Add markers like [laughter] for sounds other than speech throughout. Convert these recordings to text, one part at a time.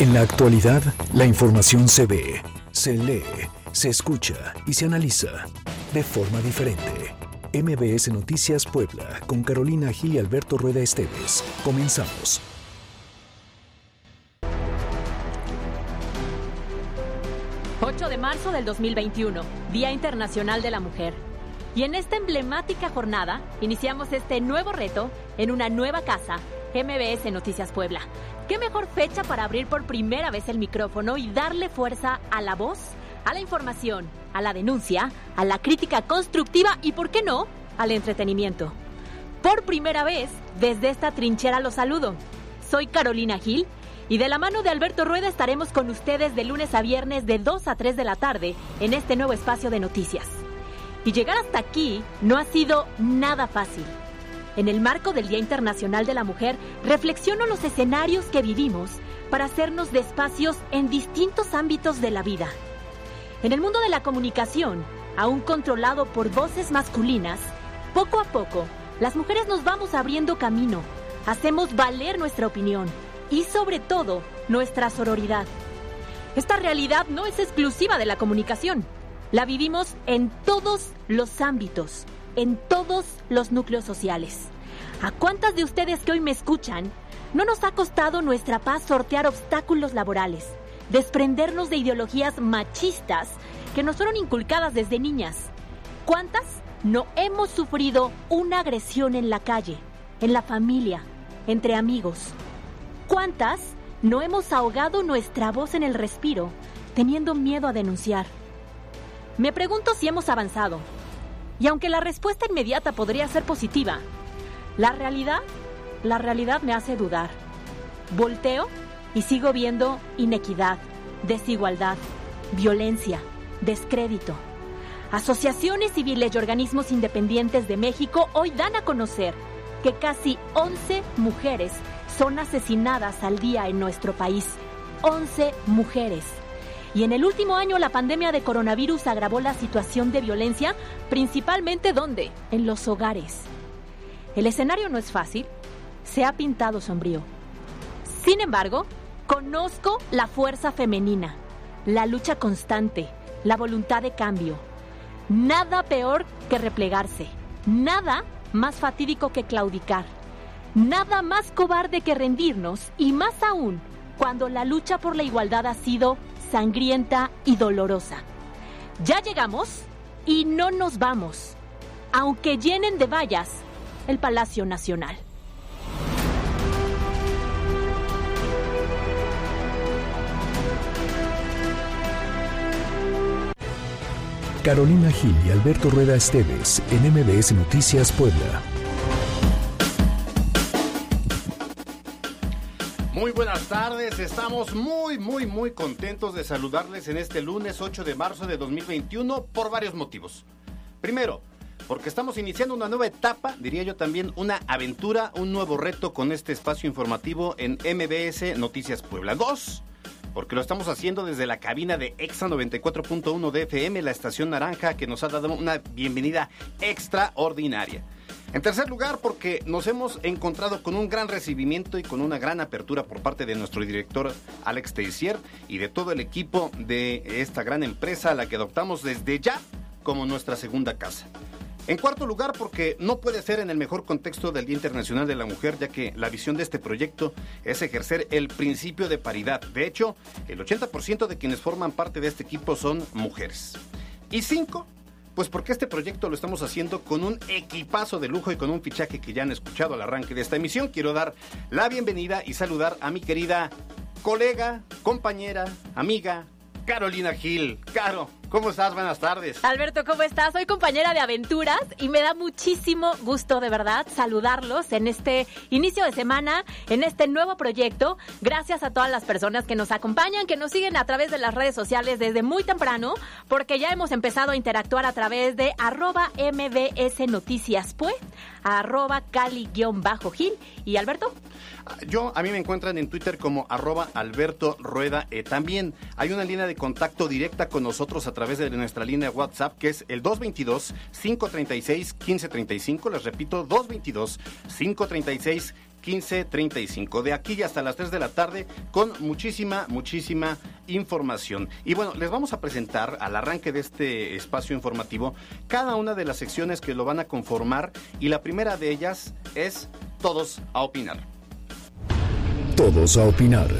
En la actualidad, la información se ve, se lee, se escucha y se analiza de forma diferente. MBS Noticias Puebla, con Carolina Gil y Alberto Rueda Esteves. Comenzamos. ...8 de marzo del 2021, Día Internacional de la Mujer. Y en esta emblemática jornada, iniciamos este nuevo reto en una nueva casa, MBS Noticias Puebla. ¿Qué mejor fecha para abrir por primera vez el micrófono y darle fuerza a la voz, a la información, a la denuncia, a la crítica constructiva y, por qué no, al entretenimiento? Por primera vez, desde esta trinchera los saludo. Soy Carolina Gil y de la mano de Alberto Rueda estaremos con ustedes de lunes a viernes de 2 a 3 de la tarde en este nuevo espacio de noticias. Y llegar hasta aquí no ha sido nada fácil. En el marco del Día Internacional de la Mujer, reflexiono los escenarios que vivimos para hacernos de espacios en distintos ámbitos de la vida. En el mundo de la comunicación, aún controlado por voces masculinas, poco a poco, las mujeres nos vamos abriendo camino, hacemos valer nuestra opinión y sobre todo nuestra sororidad. Esta realidad no es exclusiva de la comunicación, la vivimos en todos los ámbitos en todos los núcleos sociales. ¿A cuántas de ustedes que hoy me escuchan no nos ha costado nuestra paz sortear obstáculos laborales, desprendernos de ideologías machistas que nos fueron inculcadas desde niñas? ¿Cuántas no hemos sufrido una agresión en la calle, en la familia, entre amigos? ¿Cuántas no hemos ahogado nuestra voz en el respiro, teniendo miedo a denunciar? Me pregunto si hemos avanzado, y aunque la respuesta inmediata podría ser positiva, la realidad, la realidad me hace dudar. Volteo y sigo viendo inequidad, desigualdad, violencia, descrédito. Asociaciones civiles y organismos independientes de México hoy dan a conocer que casi 11 mujeres son asesinadas al día en nuestro país. 11 mujeres. Y en el último año la pandemia de coronavirus agravó la situación de violencia, principalmente ¿dónde? En los hogares. El escenario no es fácil, se ha pintado sombrío. Sin embargo, conozco la fuerza femenina, la lucha constante, la voluntad de cambio. Nada peor que replegarse, nada más fatídico que claudicar, nada más cobarde que rendirnos y más aún cuando la lucha por la igualdad ha sido sangrienta y dolorosa. Ya llegamos y no nos vamos, aunque llenen de vallas el Palacio Nacional. Carolina Gil y Alberto Rueda Esteves en MBS Noticias Puebla. Muy buenas tardes, estamos muy, muy, muy contentos de saludarles en este lunes 8 de marzo de 2021 por varios motivos. Primero, porque estamos iniciando una nueva etapa, diría yo también una aventura, un nuevo reto con este espacio informativo en MBS Noticias Puebla. Dos, porque lo estamos haciendo desde la cabina de EXA 94.1 de FM, la estación naranja, que nos ha dado una bienvenida extraordinaria. En tercer lugar, porque nos hemos encontrado con un gran recibimiento y con una gran apertura por parte de nuestro director Alex Teissier y de todo el equipo de esta gran empresa a la que adoptamos desde ya como nuestra segunda casa. En cuarto lugar, porque no puede ser en el mejor contexto del Día Internacional de la Mujer, ya que la visión de este proyecto es ejercer el principio de paridad. De hecho, el 80% de quienes forman parte de este equipo son mujeres. Y cinco, pues porque este proyecto lo estamos haciendo con un equipazo de lujo y con un fichaje que ya han escuchado al arranque de esta emisión. Quiero dar la bienvenida y saludar a mi querida colega, compañera, amiga, Carolina Gil. Caro, ¿Cómo estás? Buenas tardes. Alberto, ¿cómo estás? Soy compañera de aventuras y me da muchísimo gusto de verdad saludarlos en este inicio de semana, en este nuevo proyecto. Gracias a todas las personas que nos acompañan, que nos siguen a través de las redes sociales desde muy temprano, porque ya hemos empezado a interactuar a través de arroba mbs noticias pues, arroba cali-gil. ¿Y Alberto? Yo, a mí me encuentran en Twitter como arroba Alberto Rueda. Eh, también hay una línea de contacto directa con nosotros a través de nuestra línea WhatsApp que es el 222-536-1535. Les repito, 222-536-1535. 1535. De aquí hasta las 3 de la tarde con muchísima, muchísima información. Y bueno, les vamos a presentar al arranque de este espacio informativo cada una de las secciones que lo van a conformar y la primera de ellas es Todos a opinar. Todos a opinar.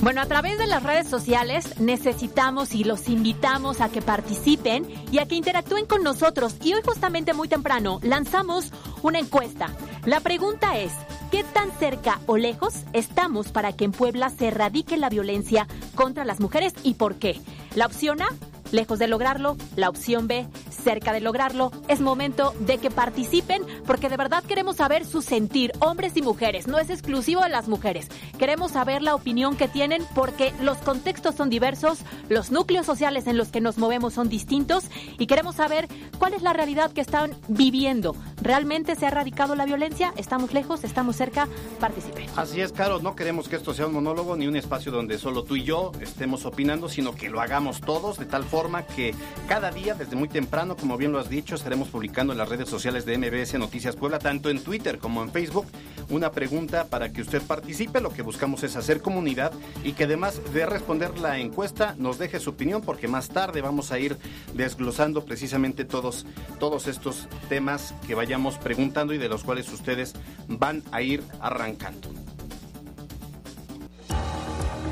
Bueno, a través de las redes sociales necesitamos y los invitamos a que participen y a que interactúen con nosotros. Y hoy justamente muy temprano lanzamos una encuesta. La pregunta es, ¿qué tan cerca o lejos estamos para que en Puebla se erradique la violencia contra las mujeres y por qué? La opción A, lejos de lograrlo. La opción B, cerca de lograrlo. Es momento de que participen porque de verdad queremos saber su sentir, hombres y mujeres. No es exclusivo de las mujeres. Queremos saber la opinión que tienen porque los contextos son diversos, los núcleos sociales en los que nos movemos son distintos y queremos saber cuál es la realidad que están viviendo. ¿Realmente se ha erradicado la violencia? ¿Estamos lejos? ¿Estamos cerca? Participen. Así es, Caro. No queremos que esto sea un monólogo ni un espacio donde solo tú y yo estemos opinando, sino que lo hagamos todos de tal forma que cada día, desde muy temprano, como bien lo has dicho, estaremos publicando en las redes sociales de MBS Noticias Puebla, tanto en Twitter como en Facebook, una pregunta para que usted participe. Lo que buscamos es hacer comunidad y que además de responder la encuesta nos deje su opinión porque más tarde vamos a ir desglosando precisamente todos, todos estos temas que vayamos preguntando y de los cuales ustedes van a ir arrancando.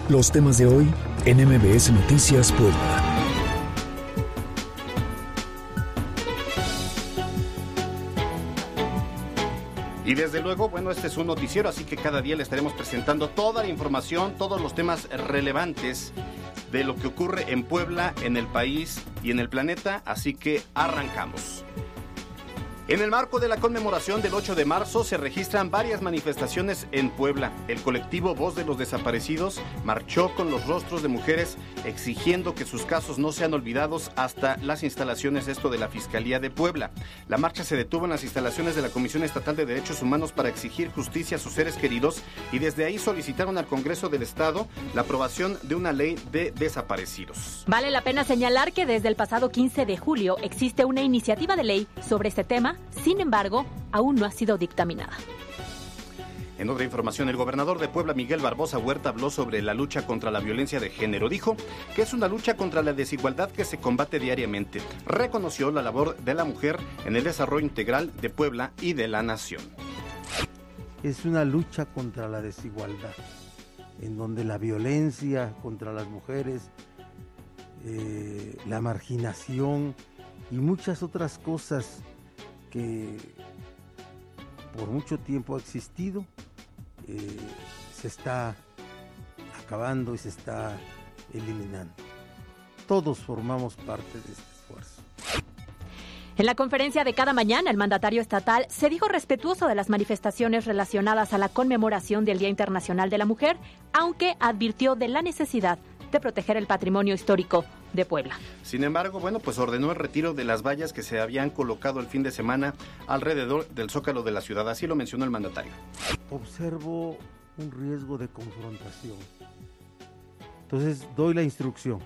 Los temas de hoy en MBS Noticias Puebla. Y desde luego, bueno, este es un noticiero, así que cada día le estaremos presentando toda la información, todos los temas relevantes de lo que ocurre en Puebla, en el país y en el planeta, así que arrancamos. En el marco de la conmemoración del 8 de marzo se registran varias manifestaciones en Puebla. El colectivo Voz de los Desaparecidos marchó con los rostros de mujeres exigiendo que sus casos no sean olvidados hasta las instalaciones esto de la Fiscalía de Puebla. La marcha se detuvo en las instalaciones de la Comisión Estatal de Derechos Humanos para exigir justicia a sus seres queridos y desde ahí solicitaron al Congreso del Estado la aprobación de una ley de desaparecidos. Vale la pena señalar que desde el pasado 15 de julio existe una iniciativa de ley sobre este tema sin embargo, aún no ha sido dictaminada. En otra información, el gobernador de Puebla, Miguel Barbosa Huerta, habló sobre la lucha contra la violencia de género. Dijo que es una lucha contra la desigualdad que se combate diariamente. Reconoció la labor de la mujer en el desarrollo integral de Puebla y de la nación. Es una lucha contra la desigualdad, en donde la violencia contra las mujeres, eh, la marginación y muchas otras cosas que por mucho tiempo ha existido, eh, se está acabando y se está eliminando. Todos formamos parte de este esfuerzo. En la conferencia de cada mañana, el mandatario estatal se dijo respetuoso de las manifestaciones relacionadas a la conmemoración del Día Internacional de la Mujer, aunque advirtió de la necesidad de proteger el patrimonio histórico de Puebla. Sin embargo, bueno, pues ordenó el retiro de las vallas que se habían colocado el fin de semana alrededor del zócalo de la ciudad. Así lo mencionó el mandatario. Observo un riesgo de confrontación. Entonces doy la instrucción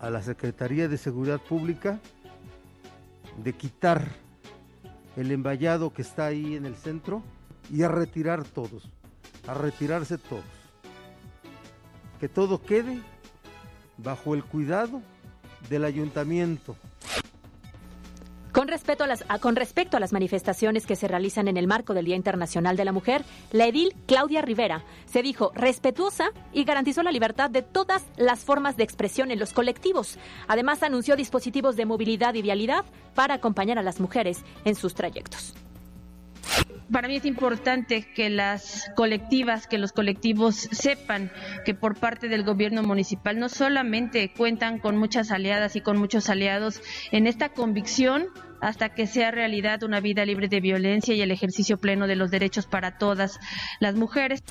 a la Secretaría de Seguridad Pública de quitar el envallado que está ahí en el centro y a retirar todos, a retirarse todos. Que todo quede bajo el cuidado del ayuntamiento. Con respecto, a las, con respecto a las manifestaciones que se realizan en el marco del Día Internacional de la Mujer, la edil Claudia Rivera se dijo respetuosa y garantizó la libertad de todas las formas de expresión en los colectivos. Además, anunció dispositivos de movilidad y vialidad para acompañar a las mujeres en sus trayectos para mí es importante que las colectivas, que los colectivos sepan que por parte del gobierno municipal no solamente cuentan con muchas aliadas y con muchos aliados en esta convicción hasta que sea realidad una vida libre de violencia y el ejercicio pleno de los derechos para todas las mujeres.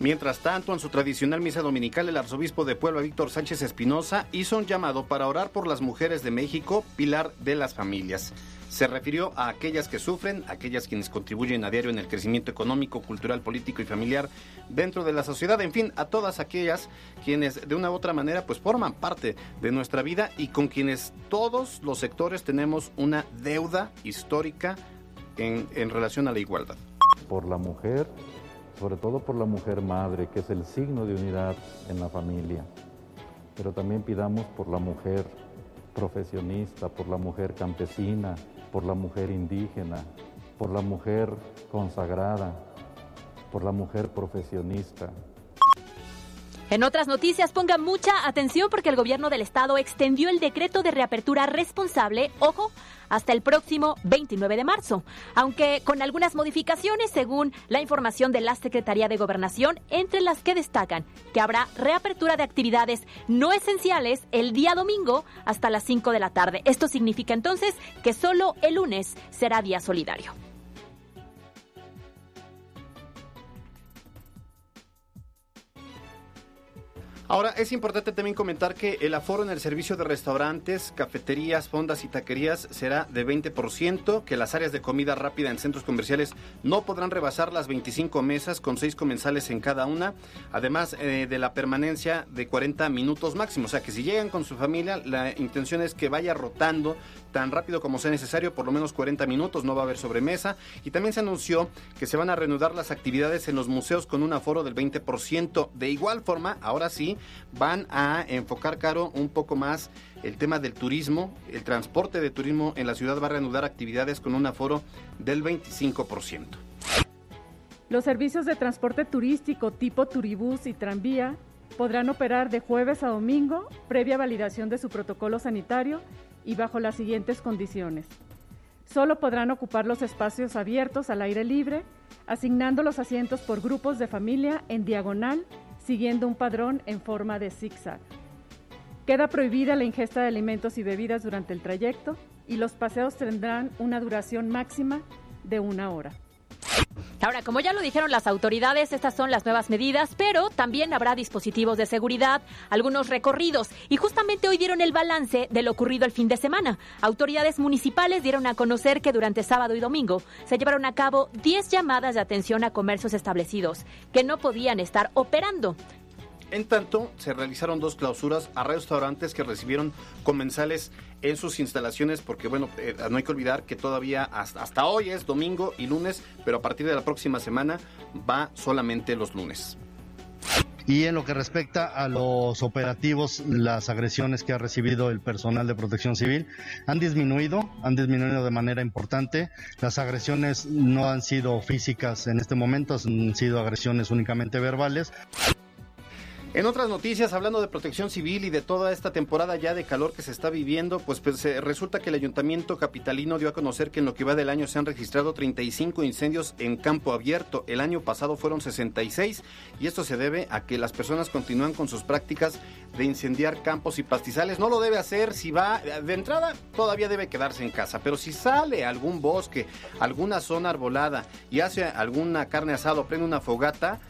Mientras tanto, en su tradicional misa dominical, el arzobispo de Puebla, Víctor Sánchez Espinosa, hizo un llamado para orar por las mujeres de México, pilar de las familias. Se refirió a aquellas que sufren, aquellas quienes contribuyen a diario en el crecimiento económico, cultural, político y familiar dentro de la sociedad, en fin, a todas aquellas quienes de una u otra manera pues forman parte de nuestra vida y con quienes todos los sectores tenemos una deuda deuda histórica en, en relación a la igualdad. Por la mujer, sobre todo por la mujer madre, que es el signo de unidad en la familia, pero también pidamos por la mujer profesionista, por la mujer campesina, por la mujer indígena, por la mujer consagrada, por la mujer profesionista. En otras noticias, ponga mucha atención porque el gobierno del estado extendió el decreto de reapertura responsable, ojo, hasta el próximo 29 de marzo, aunque con algunas modificaciones según la información de la Secretaría de Gobernación, entre las que destacan que habrá reapertura de actividades no esenciales el día domingo hasta las 5 de la tarde. Esto significa entonces que solo el lunes será día solidario. Ahora, es importante también comentar que el aforo en el servicio de restaurantes, cafeterías, fondas y taquerías será de 20%, que las áreas de comida rápida en centros comerciales no podrán rebasar las 25 mesas con 6 comensales en cada una, además eh, de la permanencia de 40 minutos máximo. O sea que si llegan con su familia, la intención es que vaya rotando tan rápido como sea necesario, por lo menos 40 minutos, no va a haber sobremesa. Y también se anunció que se van a reanudar las actividades en los museos con un aforo del 20%. De igual forma, ahora sí, van a enfocar, Caro, un poco más el tema del turismo. El transporte de turismo en la ciudad va a reanudar actividades con un aforo del 25%. Los servicios de transporte turístico tipo turibús y tranvía podrán operar de jueves a domingo previa validación de su protocolo sanitario y bajo las siguientes condiciones. Solo podrán ocupar los espacios abiertos al aire libre, asignando los asientos por grupos de familia en diagonal siguiendo un padrón en forma de zigzag. Queda prohibida la ingesta de alimentos y bebidas durante el trayecto y los paseos tendrán una duración máxima de una hora. Ahora, como ya lo dijeron las autoridades, estas son las nuevas medidas, pero también habrá dispositivos de seguridad, algunos recorridos, y justamente hoy dieron el balance de lo ocurrido el fin de semana. Autoridades municipales dieron a conocer que durante sábado y domingo se llevaron a cabo 10 llamadas de atención a comercios establecidos que no podían estar operando. En tanto, se realizaron dos clausuras a restaurantes que recibieron comensales en sus instalaciones, porque bueno, eh, no hay que olvidar que todavía hasta, hasta, hoy es domingo y lunes, pero a partir de la próxima semana va solamente los lunes. Y en lo que respecta a los operativos, las agresiones que ha recibido el personal de protección civil han disminuido, han disminuido de manera importante. Las agresiones no han sido físicas en este momento, han sido agresiones únicamente verbales. En otras noticias, hablando de protección civil y de toda esta temporada ya de calor que se está viviendo, pues, pues eh, resulta que el ayuntamiento capitalino dio a conocer que en lo que va del año se han registrado 35 incendios en campo abierto. El año pasado fueron 66 y esto se debe a que las personas continúan con sus prácticas de incendiar campos y pastizales. No lo debe hacer si va de entrada, todavía debe quedarse en casa, pero si sale a algún bosque, alguna zona arbolada y hace alguna carne asada o prende una fogata,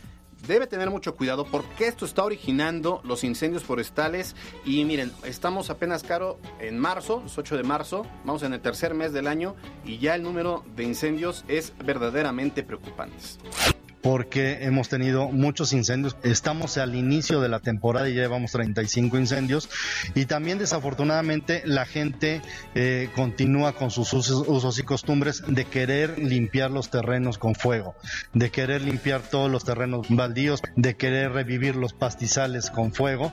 debe tener mucho cuidado porque esto está originando los incendios forestales. Y miren, estamos apenas caro en marzo, es 8 de marzo, vamos en el tercer mes del año y ya el número de incendios es verdaderamente preocupante porque hemos tenido muchos incendios. Estamos al inicio de la temporada y ya llevamos 35 incendios. Y también desafortunadamente la gente eh, continúa con sus usos, y costumbres de querer limpiar los terrenos con fuego, de querer limpiar todos los terrenos baldíos, de querer revivir los pastizales con fuego.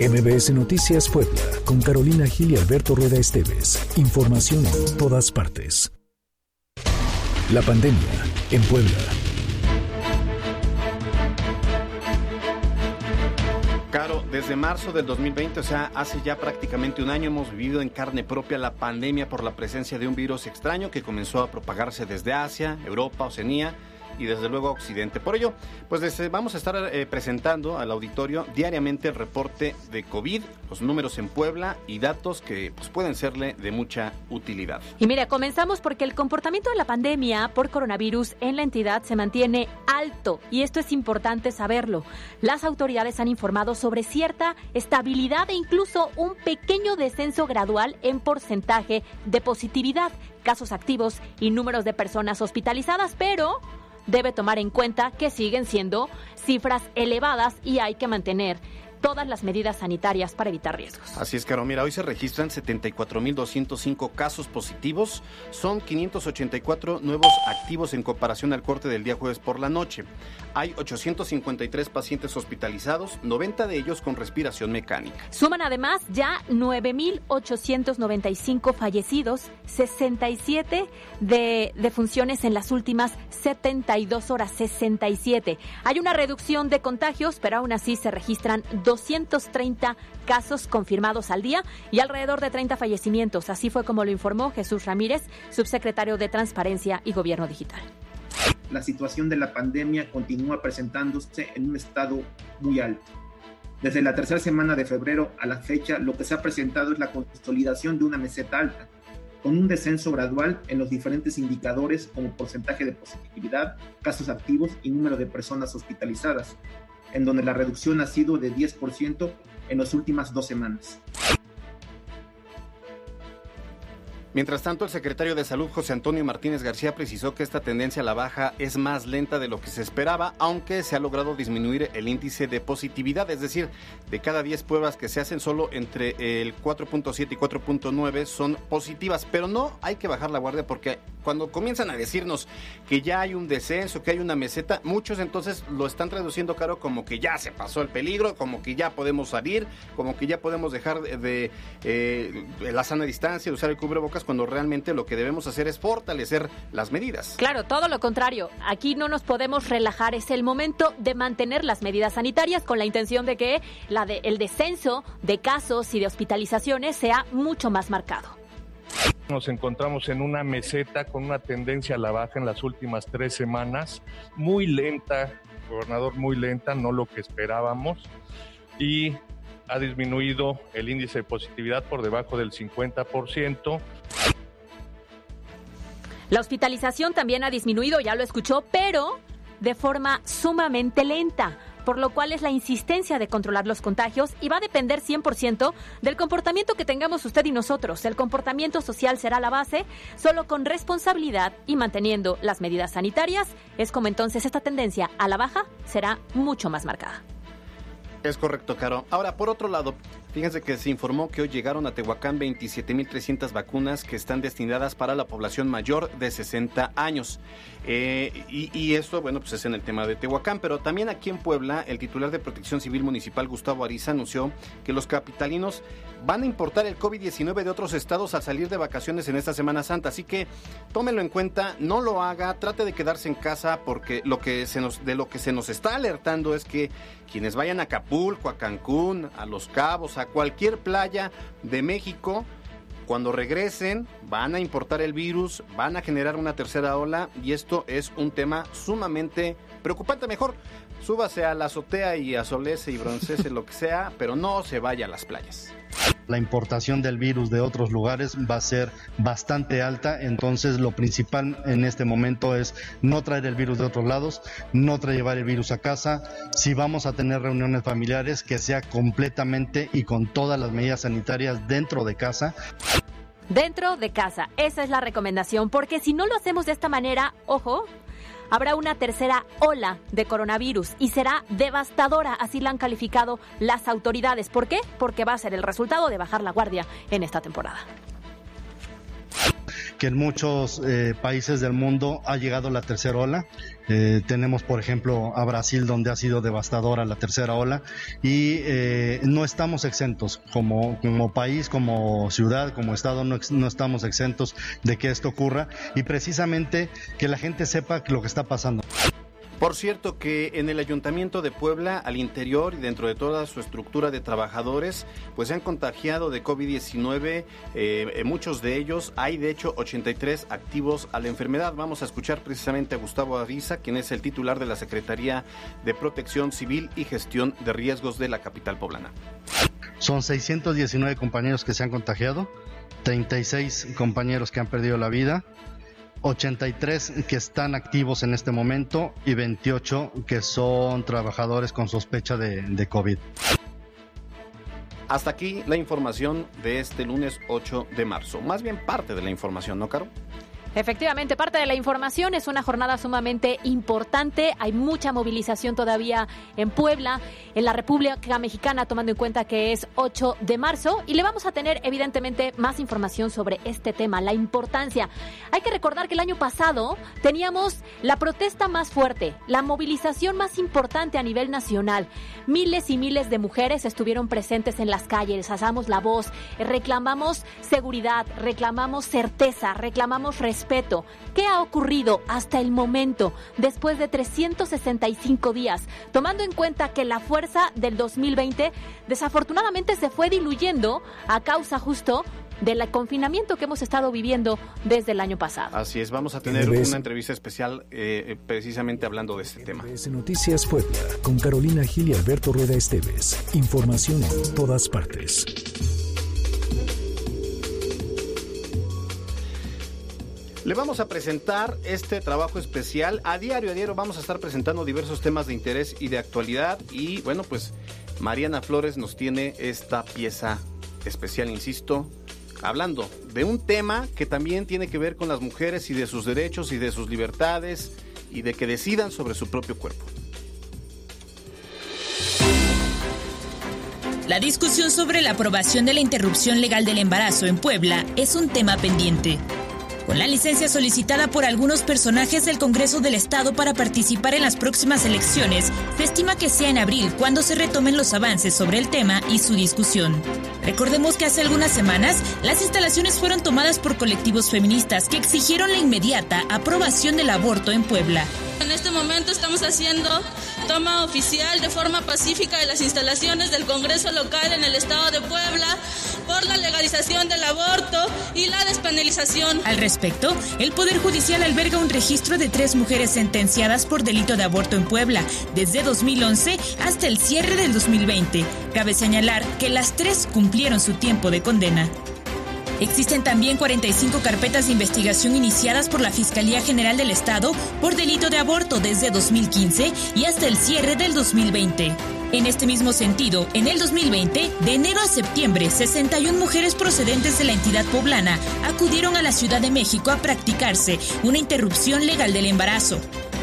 MBS Noticias Puebla, con Carolina Gil y Alberto Rueda Esteves. Información en todas partes. La pandemia en Puebla. Caro, desde marzo del 2020, o sea, hace ya prácticamente un año hemos vivido en carne propia la pandemia por la presencia de un virus extraño que comenzó a propagarse desde Asia, Europa, Oceanía y desde luego Occidente. Por ello, pues vamos a estar eh, presentando al auditorio diariamente el reporte de COVID, los números en Puebla y datos que pues, pueden serle de mucha utilidad. Y mira, comenzamos porque el comportamiento de la pandemia por coronavirus en la entidad se mantiene alto y esto es importante saberlo. Las autoridades han informado sobre cierta estabilidad e incluso un pequeño descenso gradual en porcentaje de positividad, casos activos y números de personas hospitalizadas, pero debe tomar en cuenta que siguen siendo cifras elevadas y hay que mantener todas las medidas sanitarias para evitar riesgos. Así es, Caro. Mira, hoy se registran 74.205 casos positivos. Son 584 nuevos activos en comparación al corte del día jueves por la noche. Hay 853 pacientes hospitalizados, 90 de ellos con respiración mecánica. Suman además ya 9.895 fallecidos, 67 de defunciones en las últimas 72 horas, 67. Hay una reducción de contagios, pero aún así se registran 230 casos confirmados al día y alrededor de 30 fallecimientos. Así fue como lo informó Jesús Ramírez, subsecretario de Transparencia y Gobierno Digital. La situación de la pandemia continúa presentándose en un estado muy alto. Desde la tercera semana de febrero a la fecha, lo que se ha presentado es la consolidación de una meseta alta, con un descenso gradual en los diferentes indicadores como porcentaje de positividad, casos activos y número de personas hospitalizadas, en donde la reducción ha sido de 10% en las últimas dos semanas. Mientras tanto, el secretario de Salud, José Antonio Martínez García, precisó que esta tendencia a la baja es más lenta de lo que se esperaba, aunque se ha logrado disminuir el índice de positividad, es decir, de cada 10 pruebas que se hacen, solo entre el 4.7 y 4.9 son positivas, pero no hay que bajar la guardia porque cuando comienzan a decirnos que ya hay un descenso, que hay una meseta, muchos entonces lo están traduciendo, Caro, como que ya se pasó el peligro, como que ya podemos salir, como que ya podemos dejar de, eh, la sana distancia, usar el cubrebocas cuando realmente lo que debemos hacer es fortalecer las medidas. Claro, todo lo contrario. Aquí no nos podemos relajar. Es el momento de mantener las medidas sanitarias con la intención de que la de, el descenso de casos y de hospitalizaciones sea mucho más marcado. Nos encontramos en una meseta con una tendencia a la baja en las últimas tres semanas, muy lenta, gobernador, muy lenta, no lo que esperábamos. Y ha disminuido el índice de positividad por debajo del 50%. La hospitalización también ha disminuido, ya lo escuchó, pero de forma sumamente lenta, por lo cual es la insistencia de controlar los contagios y va a depender 100% del comportamiento que tengamos usted y nosotros. El comportamiento social será la base, solo con responsabilidad y manteniendo las medidas sanitarias, es como entonces esta tendencia a la baja será mucho más marcada. Es correcto, Caro. Ahora, por otro lado, fíjense que se informó que hoy llegaron a Tehuacán 27.300 vacunas que están destinadas para la población mayor de 60 años. Eh, y, esto, bueno, pues es en el tema de Tehuacán, pero también aquí en Puebla, el titular de Protección Civil Municipal, Gustavo Ariza, anunció que los capitalinos van a importar el COVID-19 de otros estados al salir de vacaciones en esta Semana Santa. Así que tómelo en cuenta, no lo haga, trate de quedarse en casa porque lo que se nos, de lo que se nos está alertando es que quienes vayan a Acapulco, a Cancún, a Los Cabos, a cualquier playa de México, cuando regresen van a importar el virus, van a generar una tercera ola y esto es un tema sumamente preocupante. Mejor súbase a la azotea y asolece y broncese [laughs] lo que sea, pero no se vaya a las playas la importación del virus de otros lugares va a ser bastante alta, entonces lo principal en este momento es no traer el virus de otros lados, no traer llevar el virus a casa, si vamos a tener reuniones familiares que sea completamente y con todas las medidas sanitarias dentro de casa. Dentro de casa, esa es la recomendación, porque si no lo hacemos de esta manera, ojo, habrá una tercera ola de coronavirus y será devastadora, así la han calificado las autoridades. ¿Por qué? Porque va a ser el resultado de bajar la guardia en esta temporada que en muchos eh, países del mundo ha llegado la tercera ola. Eh, tenemos, por ejemplo, a Brasil, donde ha sido devastadora la tercera ola, y eh, no estamos exentos. Como, como país, como ciudad, como Estado, no, no estamos exentos de que esto ocurra, y precisamente que la gente sepa lo que está pasando. Por cierto que en el Ayuntamiento de Puebla, al interior y dentro de toda su estructura de trabajadores, pues se han contagiado de COVID-19, eh, muchos de ellos, hay de hecho 83 activos a la enfermedad. Vamos a escuchar precisamente a Gustavo Ariza, quien es el titular de la Secretaría de Protección Civil y Gestión de Riesgos de la capital poblana. Son 619 compañeros que se han contagiado, 36 compañeros que han perdido la vida, 83 que están activos en este momento y 28 que son trabajadores con sospecha de, COVID. Hasta aquí la información de este lunes 8 de marzo. Más bien parte de la información, ¿no, Caro? Efectivamente, parte de la información es una jornada sumamente importante. Hay mucha movilización todavía en Puebla, en la República Mexicana, tomando en cuenta que es 8 de marzo. Y le vamos a tener, evidentemente, más información sobre este tema, la importancia. Hay que recordar que el año pasado teníamos la protesta más fuerte, la movilización más importante a nivel nacional. Miles y miles de mujeres estuvieron presentes en las calles, alzamos la voz, reclamamos seguridad, reclamamos certeza, reclamamos respeto respeto. ¿Qué ha ocurrido hasta el momento, después de 365 días, tomando en cuenta que la fuerza del 2020 desafortunadamente se fue diluyendo a causa justo del confinamiento que hemos estado viviendo desde el año pasado. Así es, vamos a tener una entrevista especial eh, precisamente hablando de este tema. Noticias Puebla con Carolina Gil y Alberto Rueda Esteves. Información en todas partes. Le vamos a presentar este trabajo especial. A diario, a diario vamos a estar presentando diversos temas de interés y de actualidad. Y bueno, pues Mariana Flores nos tiene esta pieza especial, insisto, hablando de un tema que también tiene que ver con las mujeres y de sus derechos y de sus libertades y de que decidan sobre su propio cuerpo. La discusión sobre la aprobación de la interrupción legal del embarazo en Puebla es un tema pendiente. Con la licencia solicitada por algunos personajes del Congreso del Estado para participar en las próximas elecciones, se estima que sea en abril cuando se retomen los avances sobre el tema y su discusión. Recordemos que hace algunas semanas las instalaciones fueron tomadas por colectivos feministas que exigieron la inmediata aprobación del aborto en Puebla. En este momento estamos haciendo toma oficial de forma pacífica de las instalaciones del Congreso local en el estado de Puebla por la legalización del aborto y la despenalización. Al respecto, el Poder Judicial alberga un registro de tres mujeres sentenciadas por delito de aborto en Puebla desde 2011 hasta el cierre del 2020. Cabe señalar que las tres cumplieron su tiempo de condena. Existen también 45 carpetas de investigación iniciadas por la Fiscalía General del Estado por delito de aborto desde 2015 y hasta el cierre del 2020. En este mismo sentido, en el 2020, de enero a septiembre, 61 mujeres procedentes de la entidad poblana acudieron a la Ciudad de México a practicarse una interrupción legal del embarazo.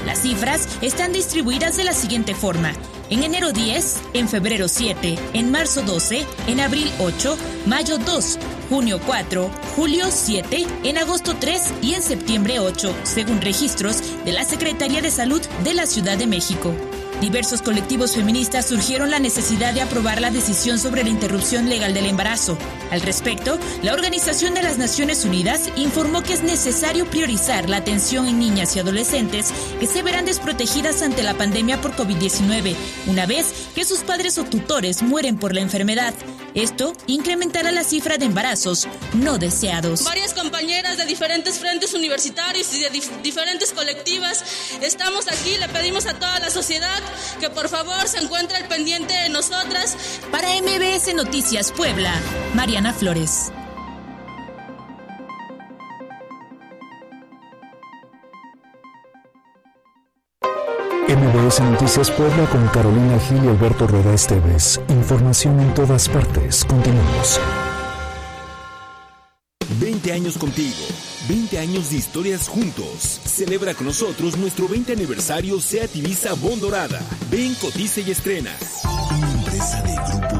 Las cifras están distribuidas de la siguiente forma. En enero 10, en febrero 7, en marzo 12, en abril 8, mayo 2, junio 4, julio 7, en agosto 3 y en septiembre 8, según registros de la Secretaría de Salud de la Ciudad de México. Diversos colectivos feministas surgieron la necesidad de aprobar la decisión sobre la interrupción legal del embarazo. Al respecto, la Organización de las Naciones Unidas informó que es necesario priorizar la atención en niñas y adolescentes que se verán desprotegidas ante la pandemia por COVID-19, una vez que sus padres o tutores mueren por la enfermedad. Esto incrementará la cifra de embarazos no deseados. Varias compañeras de diferentes frentes universitarios y de diferentes colectivas estamos aquí. Le pedimos a toda la sociedad que por favor se encuentre al pendiente de nosotras. Para MBS Noticias Puebla, Mariana Flores. MBS Noticias Puebla con Carolina Gil y Alberto Rueda Esteves. Información en todas partes. Continuamos. 20 años contigo. 20 años de historias juntos. Celebra con nosotros nuestro 20 aniversario SEAT Ibiza Bon Dorada. Ven, cotiza y estrena. Una empresa de Grupo.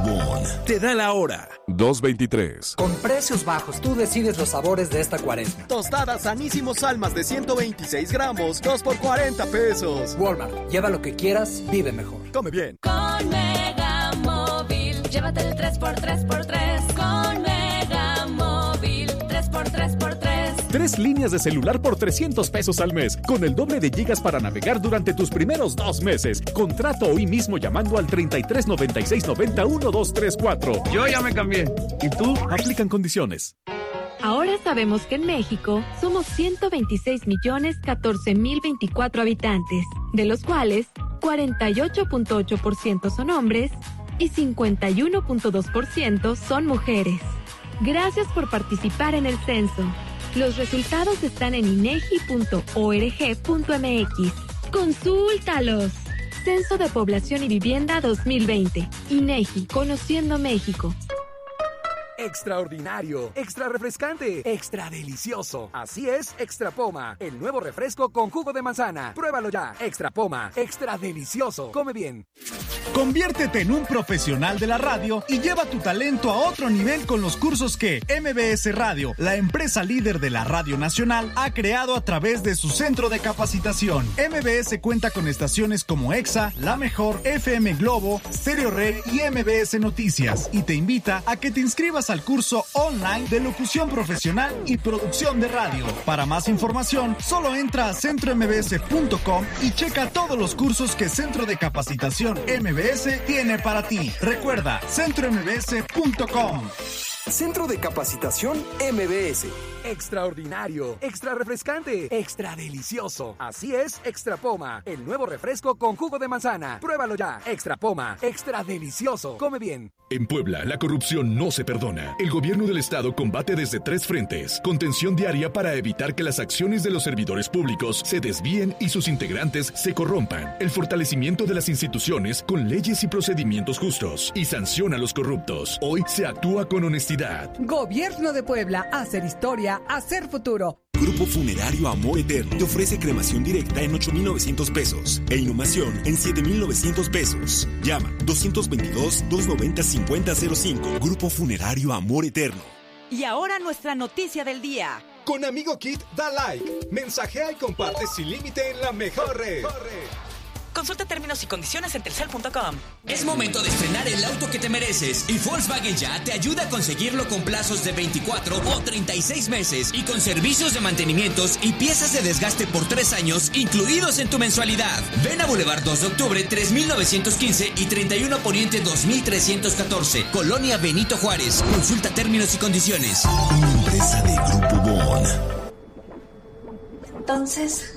Te da la hora. 223. Con precios bajos, tú decides los sabores de esta cuaresma. Tostadas sanísimos almas de 126 gramos, 2 por 40 pesos. Walmart, lleva lo que quieras, vive mejor. Come bien. Con Mega Móvil, llévate el 3x3x3. Con Mega Móvil, 3x3x3. Tres líneas de celular por 300 pesos al mes, con el doble de gigas para navegar durante tus primeros dos meses. Contrato hoy mismo llamando al 33 96 90 1234. Yo ya me cambié. ¿Y tú? Aplican condiciones. Ahora sabemos que en México somos 126 millones 14 mil 24 habitantes, de los cuales 48.8% son hombres y 51.2% son mujeres. Gracias por participar en el censo. Los resultados están en inegi.org.mx. Consúltalos. Censo de Población y Vivienda 2020. INEGI, Conociendo México. Extraordinario, extra refrescante, extra delicioso. Así es, Extra Poma, el nuevo refresco con jugo de manzana. Pruébalo ya. Extra Poma, extra delicioso. Come bien. Conviértete en un profesional de la radio y lleva tu talento a otro nivel con los cursos que MBS Radio, la empresa líder de la Radio Nacional, ha creado a través de su centro de capacitación. MBS cuenta con estaciones como EXA, La Mejor, FM Globo, Stereo Rey y MBS Noticias y te invita a que te inscribas al curso online de locución profesional y producción de radio. Para más información, solo entra a centrombs.com y checa todos los cursos que Centro de Capacitación MBS tiene para ti. Recuerda, centrombs.com. Centro de Capacitación MBS. Extraordinario, extra refrescante, extra delicioso. Así es, Extra Poma, el nuevo refresco con jugo de manzana. Pruébalo ya. Extra Poma, extra delicioso. Come bien. En Puebla, la corrupción no se perdona. El gobierno del estado combate desde tres frentes. Contención diaria para evitar que las acciones de los servidores públicos se desvíen y sus integrantes se corrompan. El fortalecimiento de las instituciones con leyes y procedimientos justos. Y sanciona a los corruptos. Hoy se actúa con honestidad. Gobierno de Puebla, hacer historia, hacer futuro. Grupo Funerario Amor Eterno te ofrece cremación directa en 8,900 pesos e inhumación en 7,900 pesos. Llama 222-290-5005. Grupo Funerario Amor Eterno. Y ahora nuestra noticia del día. Con Amigo Kit, da like, mensajea y comparte sin límite en la mejor red. Consulta términos y condiciones en telcel.com. Es momento de estrenar el auto que te mereces y Volkswagen ya te ayuda a conseguirlo con plazos de 24 o 36 meses y con servicios de mantenimientos y piezas de desgaste por 3 años incluidos en tu mensualidad. Ven a Boulevard 2 de Octubre 3915 y 31 Poniente 2314, Colonia Benito Juárez. Consulta términos y condiciones. Una empresa de Grupo Bon. Entonces,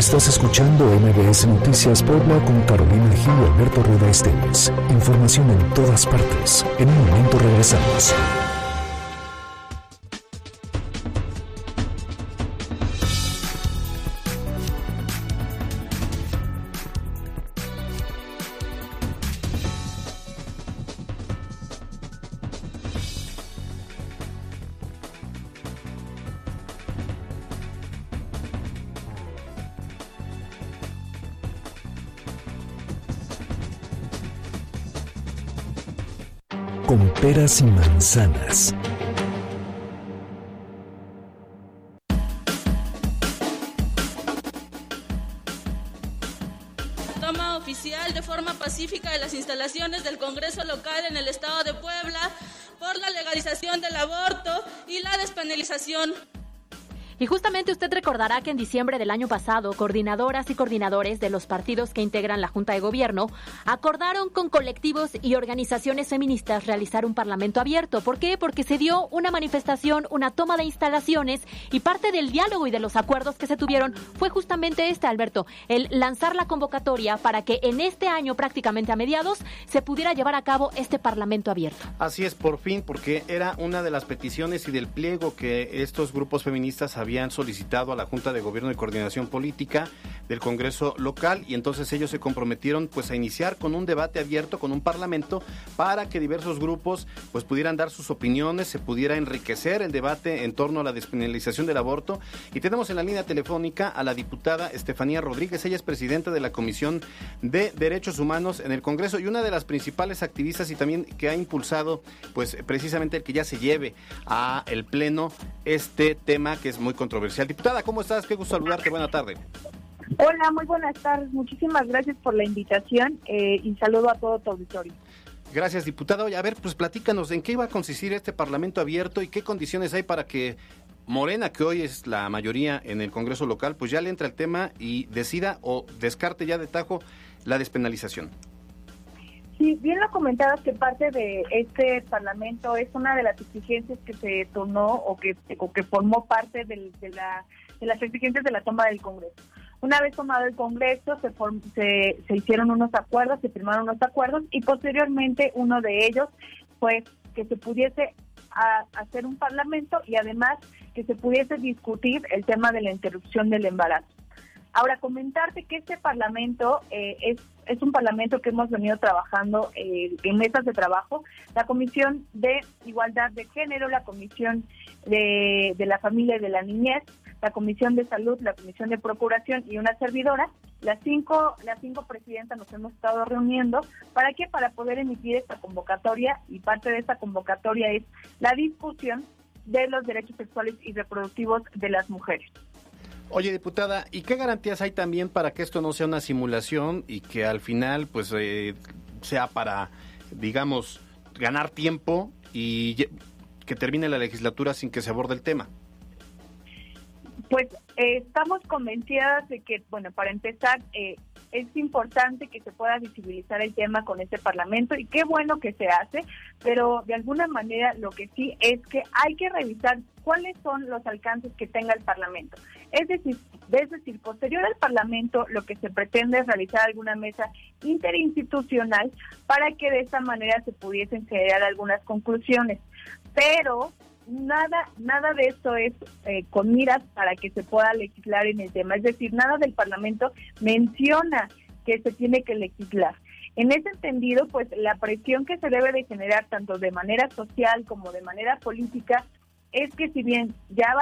Estás escuchando MBS Noticias Puebla con Carolina Gil y Alberto Rueda Esteves. Información en todas partes. En un momento regresamos. Manzanas. Toma oficial de forma pacífica de las instalaciones del Congreso local en el estado de Puebla por la legalización del aborto y la despenalización. Y justamente usted recordará que en diciembre del año pasado, coordinadoras y coordinadores de los partidos que integran la Junta de Gobierno acordaron con colectivos y organizaciones feministas realizar un parlamento abierto. ¿Por qué? Porque se dio una manifestación, una toma de instalaciones y parte del diálogo y de los acuerdos que se tuvieron fue justamente este, Alberto, el lanzar la convocatoria para que en este año, prácticamente a mediados, se pudiera llevar a cabo este parlamento abierto. Así es, por fin, porque era una de las peticiones y del pliego que estos grupos feministas habían solicitado a la Junta de Gobierno y Coordinación Política del Congreso local y entonces ellos se comprometieron pues a iniciar con un debate abierto con un parlamento para que diversos grupos pues pudieran dar sus opiniones, se pudiera enriquecer el debate en torno a la despenalización del aborto. Y tenemos en la línea telefónica a la diputada Estefanía Rodríguez, ella es presidenta de la Comisión de Derechos Humanos en el Congreso y una de las principales activistas y también que ha impulsado pues precisamente el que ya se lleve a el pleno este tema que es muy controversial. Diputada, ¿cómo estás? Qué gusto saludarte. Buena tarde. Hola, muy buenas tardes. Muchísimas gracias por la invitación eh, y saludo a todo tu auditorio. Gracias, diputado. a ver, pues platícanos, ¿en qué iba a consistir este Parlamento abierto y qué condiciones hay para que Morena, que hoy es la mayoría en el Congreso local, pues ya le entre el tema y decida o descarte ya de tajo la despenalización? Sí, bien lo comentabas que parte de este Parlamento es una de las exigencias que se tornó o que, o que formó parte de, la, de las exigencias de la toma del Congreso. Una vez tomado el Congreso, se, se, hicieron unos acuerdos, se firmaron unos acuerdos y posteriormente uno de ellos fue que se pudiese hacer un parlamento y además que se pudiese discutir el tema de la interrupción del embarazo. Ahora, comentarte que este parlamento eh, es, es un parlamento que hemos venido trabajando eh, en mesas de trabajo. La Comisión de Igualdad de Género, la Comisión de, de la Familia y de la Niñez, la Comisión de Salud, la Comisión de Procuración y una servidora, las cinco, las cinco presidentas nos hemos estado reuniendo. ¿Para qué? Para poder emitir esta convocatoria y parte de esta convocatoria es la discusión de los derechos sexuales y reproductivos de las mujeres. Oye, diputada, ¿y qué garantías hay también para que esto no sea una simulación y que al final pues eh, sea para, digamos, ganar tiempo y que termine la legislatura sin que se aborde el tema? Pues eh, estamos convencidas de que, bueno, para empezar, eh, es importante que se pueda visibilizar el tema con este Parlamento y qué bueno que se hace, pero de alguna manera lo que sí es que hay que revisar cuáles son los alcances que tenga el Parlamento. Es decir, es decir, posterior al Parlamento lo que se pretende es realizar alguna mesa interinstitucional para que de esta manera se pudiesen generar algunas conclusiones. Pero nada, nada de esto es eh, con miras para que se pueda legislar en el tema. Es decir, nada del Parlamento menciona que se tiene que legislar. En ese entendido, pues la presión que se debe de generar tanto de manera social como de manera política es que si bien ya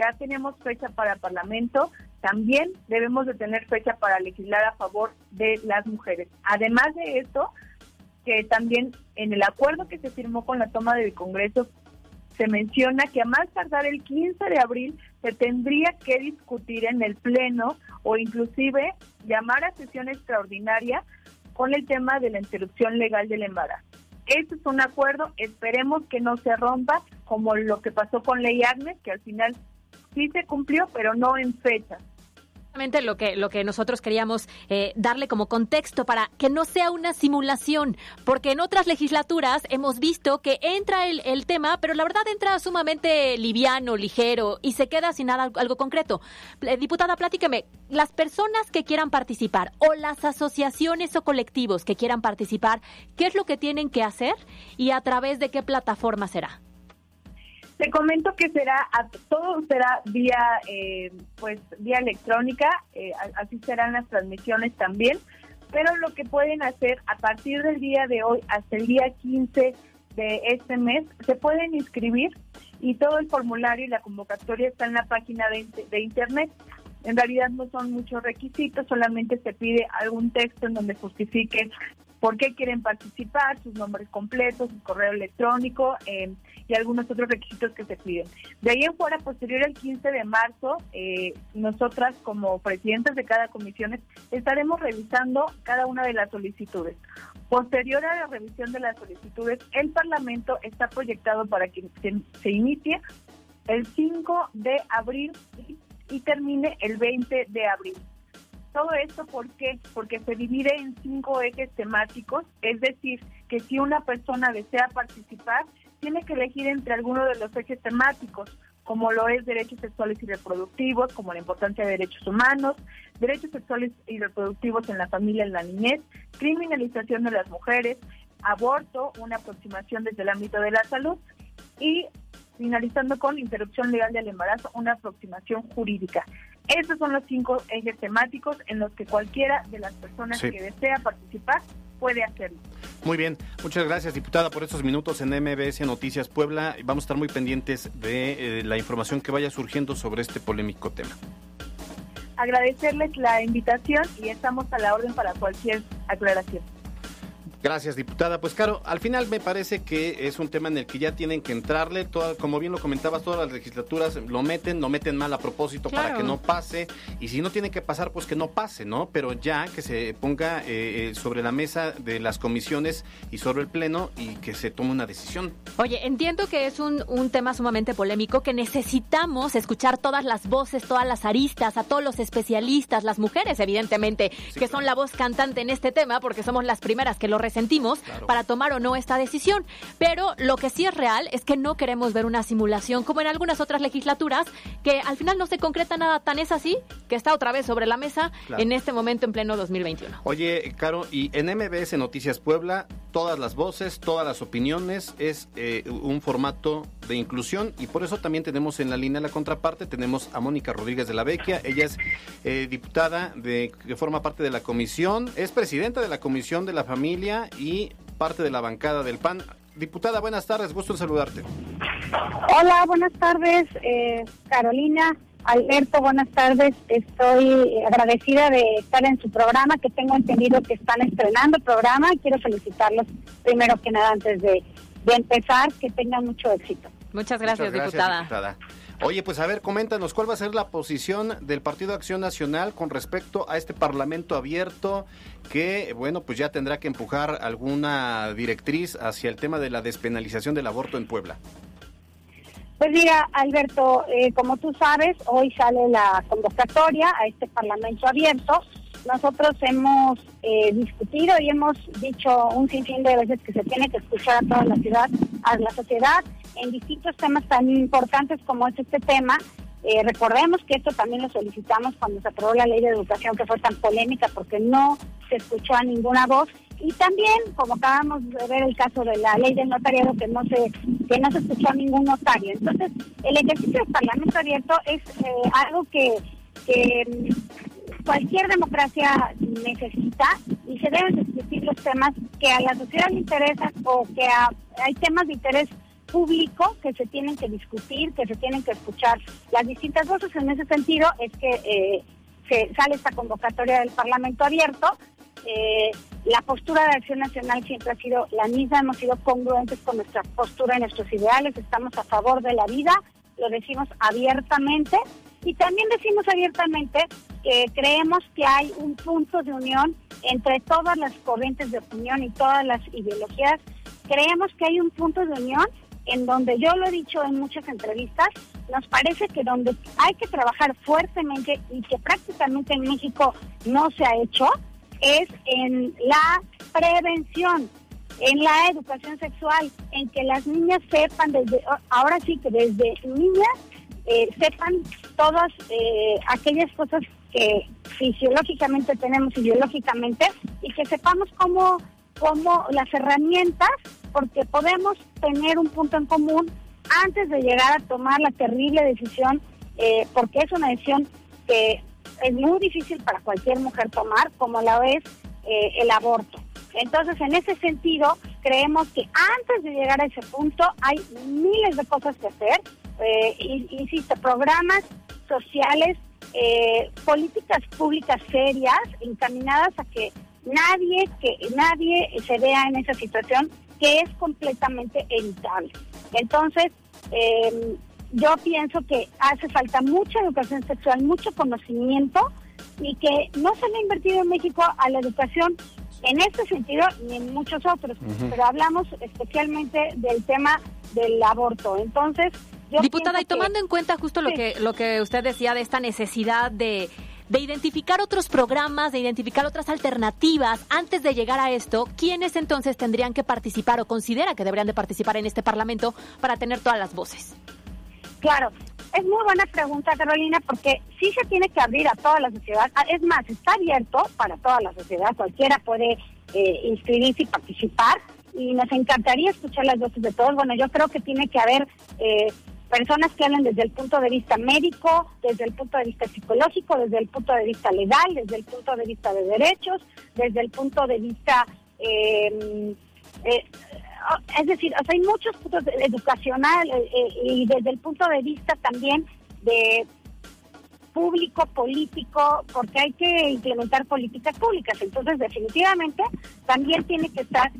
ya tenemos fecha para Parlamento, también debemos de tener fecha para legislar a favor de las mujeres. Además de esto, que también en el acuerdo que se firmó con la toma del Congreso se menciona que a más tardar el 15 de abril se tendría que discutir en el Pleno o inclusive llamar a sesión extraordinaria con el tema de la interrupción legal del embarazo. Este es un acuerdo, esperemos que no se rompa como lo que pasó con Ley Agnes, que al final sí se cumplió, pero no en fecha lo que, lo que nosotros queríamos eh, darle como contexto para que no sea una simulación, porque en otras legislaturas hemos visto que entra el, el tema, pero la verdad entra sumamente liviano, ligero y se queda sin nada algo concreto. Eh, diputada, platíqueme, las personas que quieran participar o las asociaciones o colectivos que quieran participar, ¿qué es lo que tienen que hacer y a través de qué plataforma será? Te comento que será todo será vía eh, pues vía electrónica, eh, así serán las transmisiones también, pero lo que pueden hacer a partir del día de hoy hasta el día 15 de este mes se pueden inscribir y todo el formulario y la convocatoria está en la página de, de internet. En realidad no son muchos requisitos, solamente se pide algún texto en donde justifique por qué quieren participar, sus nombres completos, su correo electrónico eh, y algunos otros requisitos que se piden. De ahí en fuera, posterior al 15 de marzo, eh, nosotras como presidentes de cada comisión estaremos revisando cada una de las solicitudes. Posterior a la revisión de las solicitudes, el Parlamento está proyectado para que se, inicie el 5 de abril y termine el 20 de abril. Todo esto, ¿por qué? Porque se divide en cinco ejes temáticos, es decir, que si una persona desea participar, tiene que elegir entre alguno de los ejes temáticos, como lo es derechos sexuales y reproductivos, como la importancia de derechos humanos, derechos sexuales y reproductivos en la familia y en la niñez, criminalización de las mujeres, aborto, una aproximación desde el ámbito de la salud y finalizando con interrupción legal del embarazo, una aproximación jurídica. Esos son los cinco ejes temáticos en los que cualquiera de las personas que desea participar puede hacerlo. Muy bien, muchas gracias diputada por estos minutos en MBS Noticias Puebla. Vamos a estar muy pendientes de eh, la información que vaya surgiendo sobre este polémico tema. Agradecerles la invitación y estamos a la orden para cualquier aclaración. Gracias, diputada. Pues claro, al final me parece que es un tema en el que ya tienen que entrarle, como bien lo comentabas, todas las legislaturas lo meten, lo meten mal a propósito para que no pase, y si no tiene que pasar, pues que no pase, ¿no? Pero ya que se ponga eh, eh, sobre la mesa de las comisiones y sobre el Pleno y que se tome una decisión. Oye, entiendo que es un, un tema sumamente polémico, que necesitamos escuchar todas las voces, todas las aristas, a todos los especialistas, las mujeres, evidentemente, que son la voz cantante en este tema, porque somos las primeras que lo sentimos para tomar o no esta decisión. Pero lo que sí es real es que no queremos ver una simulación como en algunas otras legislaturas que al final no se concreta nada. Tan es así que está otra vez sobre la mesa en este momento en pleno 2021. Oye, Caro, y en MBS Noticias Puebla, todas las voces, todas las opiniones, es eh, un formato de inclusión y por eso también tenemos en la línea la contraparte, tenemos a Mónica Rodríguez de la Vecchia, ella es eh, diputada de, que forma parte de la comisión, es presidenta de la Comisión de la Familia y parte de la bancada del PAN. Diputada, buenas tardes, gusto en saludarte. Hola, buenas tardes, eh, Carolina. Alberto, buenas tardes. Estoy agradecida de estar en su programa, que tengo entendido que están estrenando el programa. Quiero felicitarlos primero que nada antes de, empezar, que tengan mucho éxito. Muchas gracias, diputada. Oye, pues a ver, coméntanos, ¿cuál va a ser la posición del Partido Acción Nacional con respecto a este Parlamento abierto que, bueno, pues ya tendrá que empujar alguna directriz hacia el tema de la despenalización del aborto en Puebla? Pues mira, Alberto, eh, como tú sabes, hoy sale la convocatoria a este Parlamento abierto. Nosotros hemos eh, discutido y hemos dicho un sinfín de veces que se tiene que escuchar a toda la ciudad, a la sociedad, en distintos temas tan importantes como es este tema. Eh, recordemos que esto también lo solicitamos cuando se aprobó la ley de educación que fue tan polémica porque no se escuchó a ninguna voz y también como acabamos de ver el caso de la ley del notariado que no se que no se escuchó a ningún notario entonces el ejercicio del parlamento abierto es eh, algo que, que mm, cualquier democracia necesita y se deben discutir los temas que a la sociedad le interesan o que hay temas de interés público que se tienen que discutir, que se tienen que escuchar las distintas voces. En ese sentido es que eh, se sale esta convocatoria del Parlamento abierto. Eh, la postura de Acción Nacional siempre ha sido la misma, hemos sido congruentes con nuestra postura y nuestros ideales, estamos a favor de la vida, lo decimos abiertamente y también decimos abiertamente que creemos que hay un punto de unión entre todas las corrientes de opinión y todas las ideologías. Creemos que hay un punto de unión en donde yo lo he dicho en muchas entrevistas, nos parece que donde hay que trabajar fuertemente y que prácticamente en México no se ha hecho es en la prevención, en la educación sexual, en que las niñas sepan desde, ahora sí que desde niñas eh, sepan todas eh, aquellas cosas que fisiológicamente tenemos y y que sepamos cómo, cómo las herramientas porque podemos tener un punto en común antes de llegar a tomar la terrible decisión, eh, porque es una decisión que es muy difícil para cualquier mujer tomar, como la es eh, el aborto. Entonces, en ese sentido, creemos que antes de llegar a ese punto hay miles de cosas que hacer, eh, insisto, programas sociales, eh, políticas públicas serias encaminadas a que nadie que nadie se vea en esa situación que es completamente evitable. Entonces, em, yo pienso que hace falta mucha educación sexual, mucho conocimiento y que no se le ha invertido en México a la educación en este sentido ni en muchos otros, pero hablamos especialmente del tema del aborto. Entonces, yo Diputada, y tomando en cuenta justo lo que lo que usted decía de esta necesidad de de identificar otros programas, de identificar otras alternativas antes de llegar a esto, ¿quiénes entonces tendrían que participar o considera que deberían de participar en este Parlamento para tener todas las voces? Claro, es muy buena pregunta, Carolina, porque sí se tiene que abrir a toda la sociedad. Ah, es más, está abierto para toda la sociedad. Cualquiera puede eh, inscribirse y participar. Y nos encantaría escuchar las voces de todos. Bueno, yo creo que tiene que haber eh, personas que hablen desde el punto de vista médico, desde el punto de vista psicológico, desde el punto de vista legal, desde el punto de vista de derechos, desde el punto de vista... Eh, eh, es decir, o sea, hay muchos puntos educacional y desde el punto de vista también de público, político, porque hay que implementar políticas públicas. Entonces, definitivamente, también tiene que estar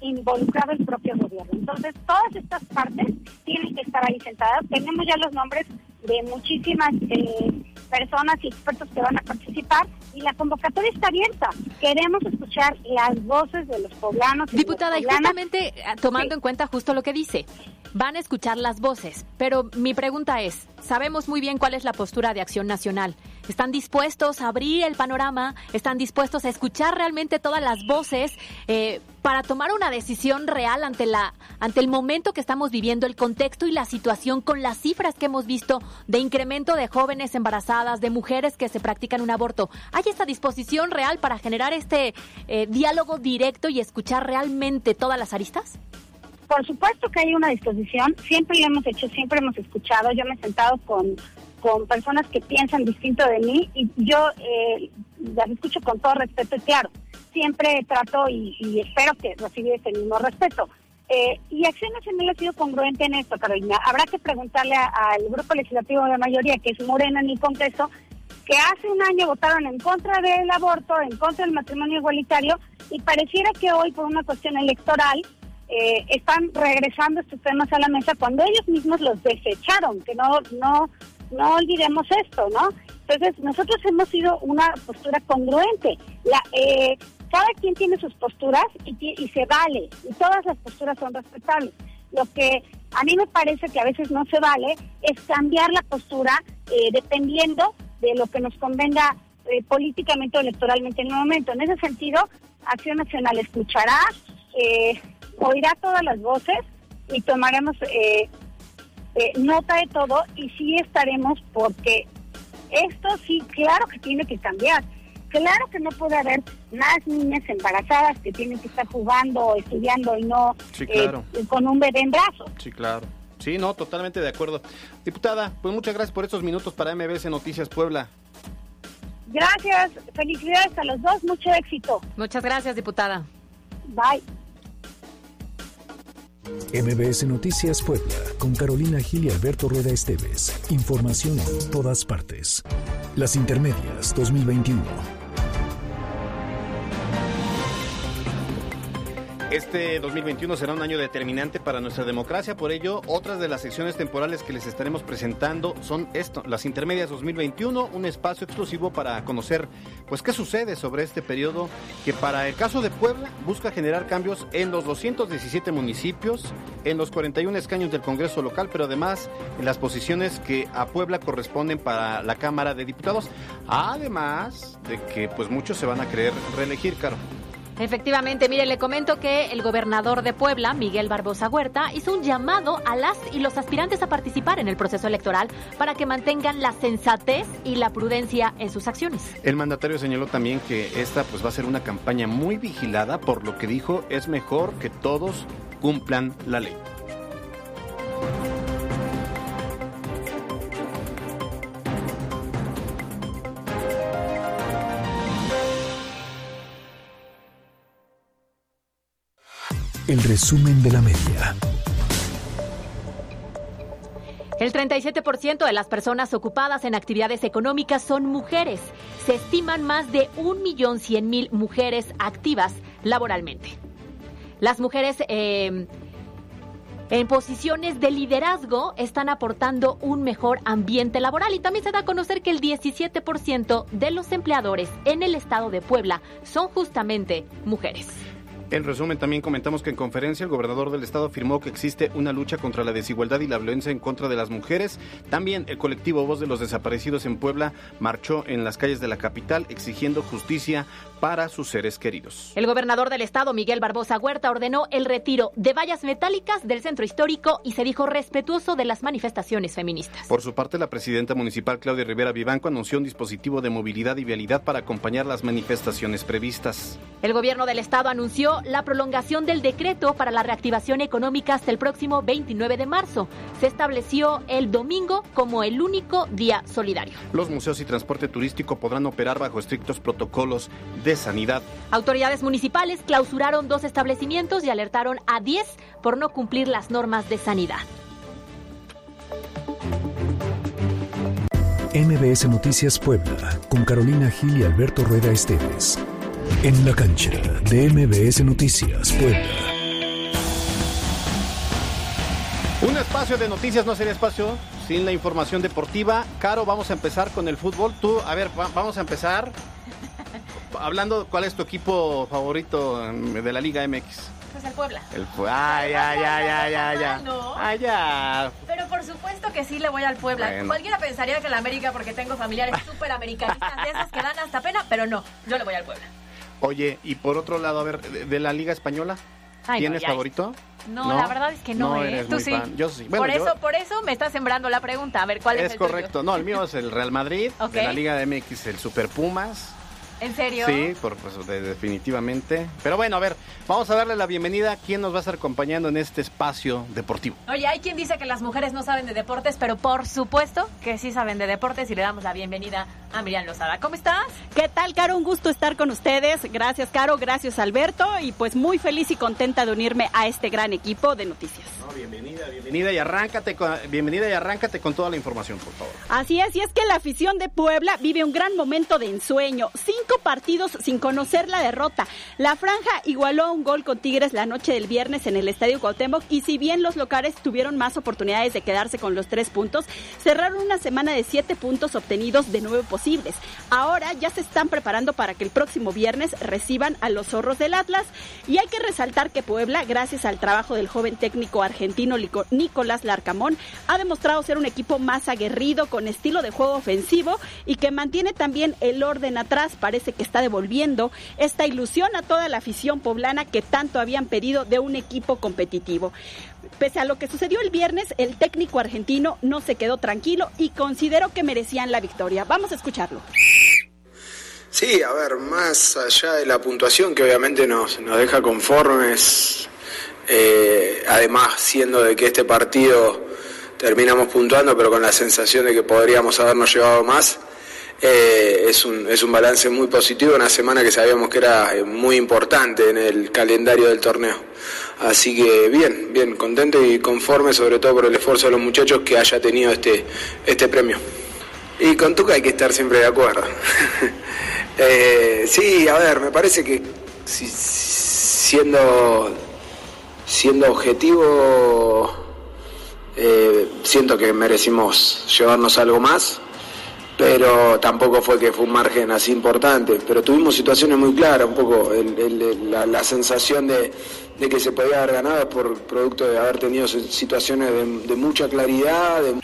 involucrado el propio gobierno. Entonces, todas estas partes tienen que estar ahí sentadas. Tenemos ya los nombres de muchísimas eh, personas y expertos que van a participar y la convocatoria está abierta. Queremos escuchar las voces de los poblanos. Diputada, y justamente eh, tomando en cuenta justo lo que dice, van a escuchar las voces, pero mi pregunta es, sabemos muy bien cuál es la postura de Acción Nacional. ¿Están dispuestos a abrir el panorama? ¿Están dispuestos a escuchar realmente todas las voces eh, para tomar una decisión real ante, la, ante el momento que estamos viviendo, el contexto y la situación con las cifras que hemos visto de incremento de jóvenes embarazadas, de mujeres que se practican un aborto? ¿Hay esta disposición real para generar este eh, diálogo directo y escuchar realmente todas las aristas? Por supuesto que hay una disposición, siempre lo hemos hecho, siempre hemos escuchado. Yo me he sentado con, con personas que piensan distinto de mí y yo eh, las escucho con todo respeto y claro, siempre trato y, espero que reciba ese mismo respeto. Eh, y Acción Nacional ha sido congruente en esto, Carolina. Habrá que preguntarle al grupo legislativo de mayoría, que es Morena en el Congreso, que hace un año votaron en contra del aborto, en contra del matrimonio igualitario, y pareciera que hoy, por una cuestión electoral, eh, están regresando estos temas a la mesa cuando ellos mismos los desecharon, que no, no, no olvidemos esto, ¿no? Entonces, nosotros hemos sido una postura congruente. La, eh, cada quien tiene sus posturas y, se vale, y todas las posturas son respetables. Lo que a mí me parece que a veces no se vale es cambiar la postura eh, dependiendo de lo que nos convenga políticamente o electoralmente en el momento. En ese sentido, Acción Nacional escuchará, eh, oirá todas las voces y tomaremos eh, nota de todo y sí estaremos porque esto sí, claro que tiene que cambiar. Claro que no puede haber más niñas embarazadas que tienen que estar jugando o estudiando y no eh, con un bebé en brazos. Sí, claro. Sí, no, totalmente de acuerdo. Diputada, pues muchas gracias por estos minutos para MBS Noticias Puebla. Gracias, felicidades a los dos, mucho éxito. Muchas gracias, diputada. Bye. MBS Noticias Puebla, con Carolina Gil y Alberto Rueda Esteves. Información en todas partes. Las Intermedias 2021. Este 2021 será un año determinante para nuestra democracia, por ello otras de las secciones temporales que les estaremos presentando son esto, las intermedias 2021, un espacio exclusivo para conocer pues qué sucede sobre este periodo que para el caso de Puebla busca generar cambios en los 217 municipios, en los 41 escaños del Congreso local, pero además en las posiciones que a Puebla corresponden para la Cámara de Diputados, además de que pues muchos se van a querer reelegir, Caro. Efectivamente, mire, le comento que el gobernador de Puebla, Miguel Barbosa Huerta, hizo un llamado a las y los aspirantes a participar en el proceso electoral para que mantengan la sensatez y la prudencia en sus acciones. El mandatario señaló también que esta pues va a ser una campaña muy vigilada, por lo que dijo es mejor que todos cumplan la ley. El resumen de la media. El 37% de las personas ocupadas en actividades económicas son mujeres. Se estiman más de 1.100.000 mujeres activas laboralmente. Las mujeres eh, en posiciones de liderazgo están aportando un mejor ambiente laboral y también se da a conocer que el 17% de los empleadores en el estado de Puebla son justamente mujeres. En resumen, también comentamos que en conferencia el gobernador del estado afirmó que existe una lucha contra la desigualdad y la violencia en contra de las mujeres. También el colectivo Voz de los Desaparecidos en Puebla marchó en las calles de la capital exigiendo justicia para sus seres queridos. El gobernador del estado, Miguel Barbosa Huerta, ordenó el retiro de vallas metálicas del centro histórico y se dijo respetuoso de las manifestaciones feministas. Por su parte, la presidenta municipal Claudia Rivera Vivanco anunció un dispositivo de movilidad y vialidad para acompañar las manifestaciones previstas. El gobierno del estado anunció la prolongación del decreto para la reactivación económica hasta el próximo 29 de marzo. Se estableció el domingo como el único día solidario. Los museos y transporte turístico podrán operar bajo estrictos protocolos de sanidad. Autoridades municipales clausuraron dos establecimientos y alertaron a 10 por no cumplir las normas de sanidad. MBS Noticias Puebla, con Carolina Gil y Alberto Rueda Esteves. En la cancha de MBS Noticias Puebla. Un espacio de noticias no sería espacio sin la información deportiva. Caro, vamos a empezar con el fútbol. Tú, a ver, va- vamos a empezar hablando cuál es tu equipo favorito de la Liga MX. Pues el Puebla. El Pu- Ay, ay, ay, ay, ay. Ay, ya. Pero por supuesto que sí le voy al Puebla. Bueno. Cualquiera pensaría que la América, porque tengo familiares [laughs] súper americanistas de esas que dan hasta pena, pero no, yo le voy al Puebla. Oye, y por otro lado, a ver, de, de la Liga Española, Ay, no, ¿tienes favorito? No, la verdad es que no, ¿eh? eres Tú muy sí. fan. Yo sí. Bueno, por, yo- eso, por eso me está sembrando la pregunta. A ver, ¿cuál es, es el tuyo? correcto. No, el mío es el Real Madrid, Ok. de la Liga de MX, el Super Pumas. ¿En serio? Sí, por, pues, de- definitivamente. Pero bueno, a ver, vamos a darle la bienvenida a quien nos va a estar acompañando en este espacio deportivo. Oye, hay quien dice que las mujeres no saben de deportes, pero por supuesto que sí saben de deportes y le damos la bienvenida a Miriam Lozada. ¿Cómo estás? ¿Qué tal, Caro? Un gusto estar con ustedes. Gracias, Caro. Gracias, Alberto. Y pues muy feliz y contenta de unirme a este gran equipo de noticias. Bienvenida, bienvenida y arráncate con, bienvenida y arráncate con toda la información, por favor. Así es, y es que la afición de Puebla vive un gran momento de ensueño. Cinco partidos sin conocer la derrota. La franja igualó un gol con Tigres la noche del viernes en el Estadio Cuauhtémoc y si bien los locales tuvieron más oportunidades de quedarse con los tres puntos, cerraron una semana de siete puntos obtenidos de nueve posibles. Ahora ya se están preparando para que el próximo viernes reciban a los zorros del Atlas y hay que resaltar que Puebla, gracias al trabajo del joven técnico argentino Lico- Nicolás Larcamón, ha demostrado ser un equipo más aguerrido, con estilo de juego ofensivo y que mantiene también el orden atrás. Parece que está devolviendo esta ilusión a toda la afición poblana que tanto habían pedido de un equipo competitivo. Pese a lo que sucedió el viernes, el técnico argentino no se quedó tranquilo y consideró que merecían la victoria. Vamos a escucharlo. Sí, a ver, más allá de la puntuación que obviamente nos, nos deja conformes, eh, además siendo de que este partido terminamos puntuando pero con la sensación de que podríamos habernos llevado más, eh, es, un, es un balance muy positivo, una semana que sabíamos que era eh, muy importante en el calendario del torneo. Así que bien, bien, contento y conforme sobre todo por el esfuerzo de los muchachos que haya tenido este, este premio. Y con Tuca hay que estar siempre de acuerdo. [laughs] Sí, a ver, me parece que si- siendo, siendo objetivo, eh, siento que merecimos llevarnos algo más, pero tampoco fue que fue un margen así importante. Pero tuvimos situaciones muy claras, un poco el- la, la sensación de, de que se podía haber ganado por producto de haber tenido situaciones de, de mucha claridad, de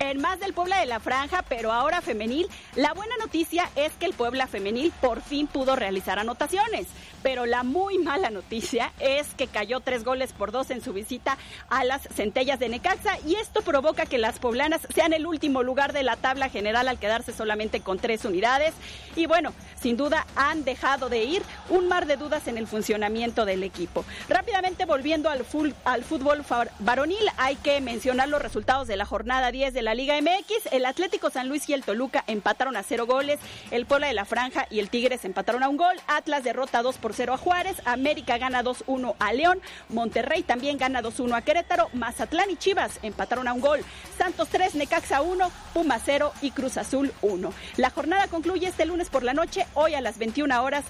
En más del Puebla de la Franja, pero ahora femenil, la buena noticia es que el Puebla femenil por fin pudo realizar anotaciones. Pero la muy mala noticia es que cayó tres goles por dos en su visita a las centellas de Necaxa y esto provoca que las poblanas sean el último lugar de la tabla general al quedarse solamente con tres unidades. Y bueno, sin duda han dejado de ir un mar de dudas en el funcionamiento del equipo. Rápidamente volviendo al, fútbol varonil, hay que mencionar los resultados de la jornada 10 de la Liga MX. El Atlético San Luis y el Toluca empataron a cero goles. El Puebla de la Franja y el Tigres empataron a un gol. Atlas derrota 2 por 0 a Juárez. América gana 2-1 a León. Monterrey también gana 2-1 a Querétaro. Mazatlán y Chivas empataron a un gol. Santos 3, Necaxa 1, Puma 0 y Cruz Azul 1. La jornada concluye este lunes por la noche. Hoy a las 21 horas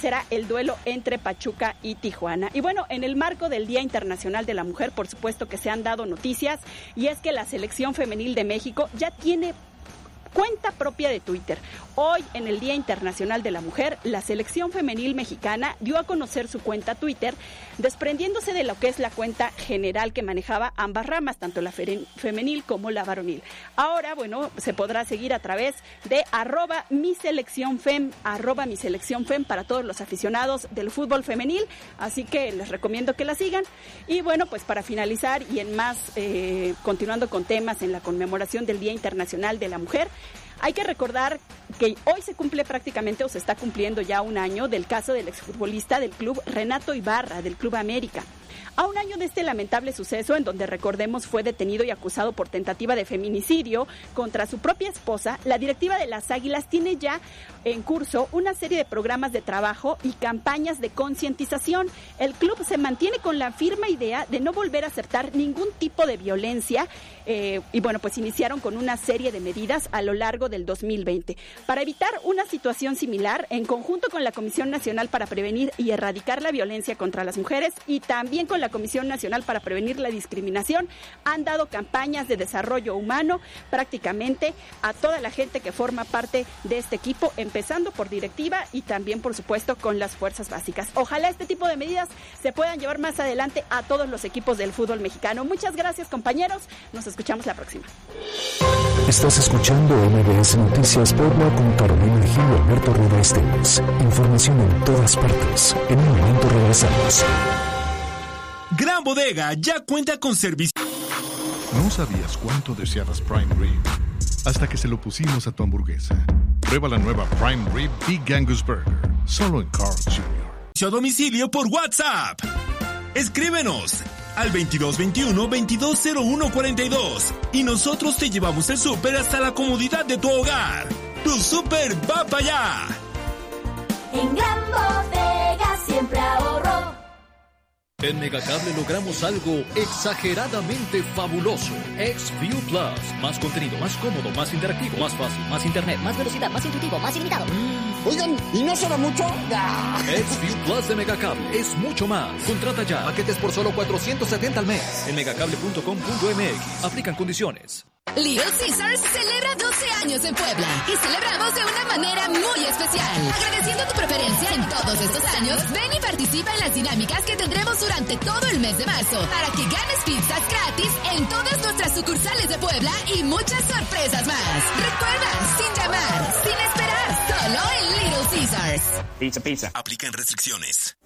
será el duelo entre Pachuca y Tijuana. Y bueno, en el marco del Día Internacional de la Mujer, por supuesto que se han dado noticias y es que la selección femenil de México ya tiene cuenta propia de Twitter. Hoy, en el Día Internacional de la Mujer, la selección femenil mexicana dio a conocer su cuenta Twitter, desprendiéndose de lo que es la cuenta general que manejaba ambas ramas, tanto la fe- femenil como la varonil. Ahora, bueno, se podrá seguir a través de arroba mi selección fem, arroba fem para todos los aficionados del fútbol femenil, así que les recomiendo que la sigan. Y bueno, pues para finalizar y en más, eh, continuando con temas en la conmemoración del Día Internacional de la Mujer, Hay que recordar que hoy se cumple prácticamente o se está cumpliendo ya un año del caso del exfutbolista del club Renato Ibarra, del Club América. A un año de este lamentable suceso, en donde recordemos fue detenido y acusado por tentativa de feminicidio contra su propia esposa, la directiva de las Águilas tiene ya en curso una serie de programas de trabajo y campañas de concientización. El club se mantiene con la firme idea de no volver a aceptar ningún tipo de violencia eh, y bueno, pues iniciaron con una serie de medidas a lo largo del 2020. Para evitar una situación similar, en conjunto con la Comisión Nacional para Prevenir y Erradicar la Violencia contra las Mujeres y también con la Comisión Nacional para Prevenir la Discriminación, han dado campañas de desarrollo humano prácticamente a toda la gente que forma parte de este equipo, empezando por directiva y también, por supuesto, con las fuerzas básicas. Ojalá este tipo de medidas se puedan llevar más adelante a todos los equipos del fútbol mexicano. Muchas gracias, compañeros. Nos escuchamos la próxima. Estás escuchando MBS Noticias Puebla con Carolina Gil y Alberto Rueda Esteves. Información en todas partes. En un momento regresamos. Gran Bodega ya cuenta con servicio. No sabías cuánto deseabas Prime Rib hasta que se lo pusimos a tu hamburguesa. Prueba la nueva Prime Rib Big Angus Burger, solo en Carl Jr. A domicilio por WhatsApp. Escríbenos al 2221-220142 y nosotros te llevamos el súper hasta la comodidad de tu hogar. Tu súper va para allá. En Gran Bodega siempre ahorro. En Megacable logramos algo exageradamente fabuloso. XView Plus. Más contenido, más cómodo, más interactivo, más fácil, más internet, más velocidad, más intuitivo, más ilimitado. Oigan, ¿y no será mucho? XView Plus de Megacable es mucho más. Contrata ya. Paquetes por solo 470 al mes. En megacable.com.mx. Aplican condiciones. Little Caesars celebra 12 años en Puebla y celebramos de una manera muy especial. Agradeciendo tu preferencia en todos estos años, ven y participa en las dinámicas que tendremos durante todo el mes de marzo para que ganes pizzas gratis en todas nuestras sucursales de Puebla y muchas sorpresas más. Recuerda, sin llamar, sin esperar, solo en Little Caesars. Pizza, pizza. Aplican restricciones.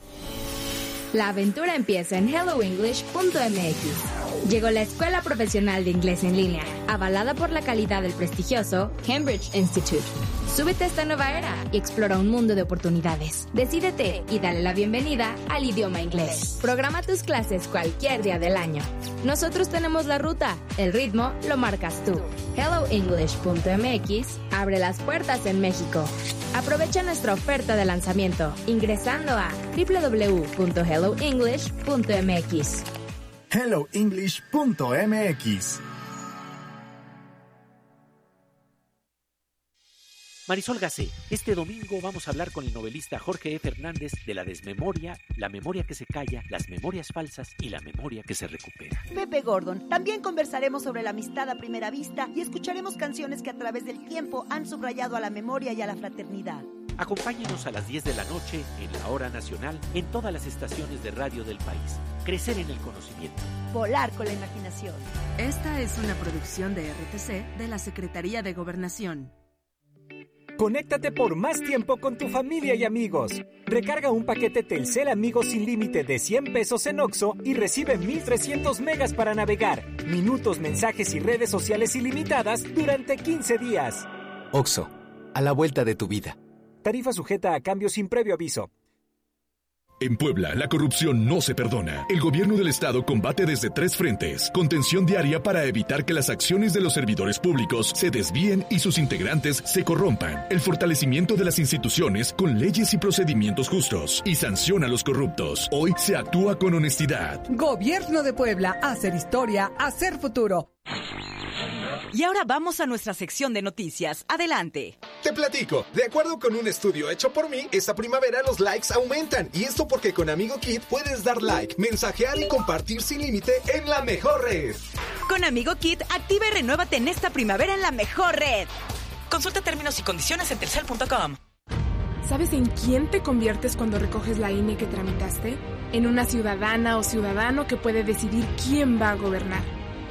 La aventura empieza en helloenglish.mx. Llegó la Escuela Profesional de Inglés en Línea, avalada por la calidad del prestigioso Cambridge Institute. Súbete a esta nueva era y explora un mundo de oportunidades. Decídete y dale la bienvenida al idioma inglés. Programa tus clases cualquier día del año. Nosotros tenemos la ruta, el ritmo lo marcas tú. HelloEnglish.mx abre las puertas en México. Aprovecha nuestra oferta de lanzamiento ingresando a www.helloenglish.mx. HelloEnglish.mx Marisol Gacé, este domingo vamos a hablar con el novelista Jorge E. Fernández de la desmemoria, la memoria que se calla, las memorias falsas y la memoria que se recupera. Pepe Gordon, también conversaremos sobre la amistad a primera vista y escucharemos canciones que a través del tiempo han subrayado a la memoria y a la fraternidad. Acompáñenos a las 10 de la noche en la hora nacional en todas las estaciones de radio del país. Crecer en el conocimiento. Volar con la imaginación. Esta es una producción de RTC de la Secretaría de Gobernación. Conéctate por más tiempo con tu familia y amigos. Recarga un paquete Telcel Amigos sin límite de 100 pesos en Oxo y recibe 1300 megas para navegar, minutos, mensajes y redes sociales ilimitadas durante 15 días. Oxo, a la vuelta de tu vida. Tarifa sujeta a cambio sin previo aviso. En Puebla, la corrupción no se perdona. El gobierno del estado combate desde tres frentes. Contención diaria para evitar que las acciones de los servidores públicos se desvíen y sus integrantes se corrompan. El fortalecimiento de las instituciones con leyes y procedimientos justos. Y sanciona a los corruptos. Hoy se actúa con honestidad. Gobierno de Puebla, hacer historia, hacer futuro. Y ahora vamos a nuestra sección de noticias. Adelante. Te platico. De acuerdo con un estudio hecho por mí, esta primavera los likes aumentan. Y esto porque con Amigo Kit puedes dar like, mensajear y compartir sin límite en la mejor red. Con Amigo Kit, activa y renuévate en esta primavera en la mejor red. Consulta términos y condiciones en tercel.com. ¿Sabes en quién te conviertes cuando recoges la INE que tramitaste? En una ciudadana o ciudadano que puede decidir quién va a gobernar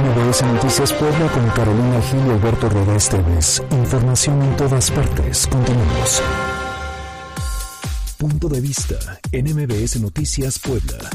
MBS Noticias Puebla con Carolina Gil y Alberto Rueda Esteves. Información en todas partes. Continuamos. Punto de vista en MBS Noticias Puebla.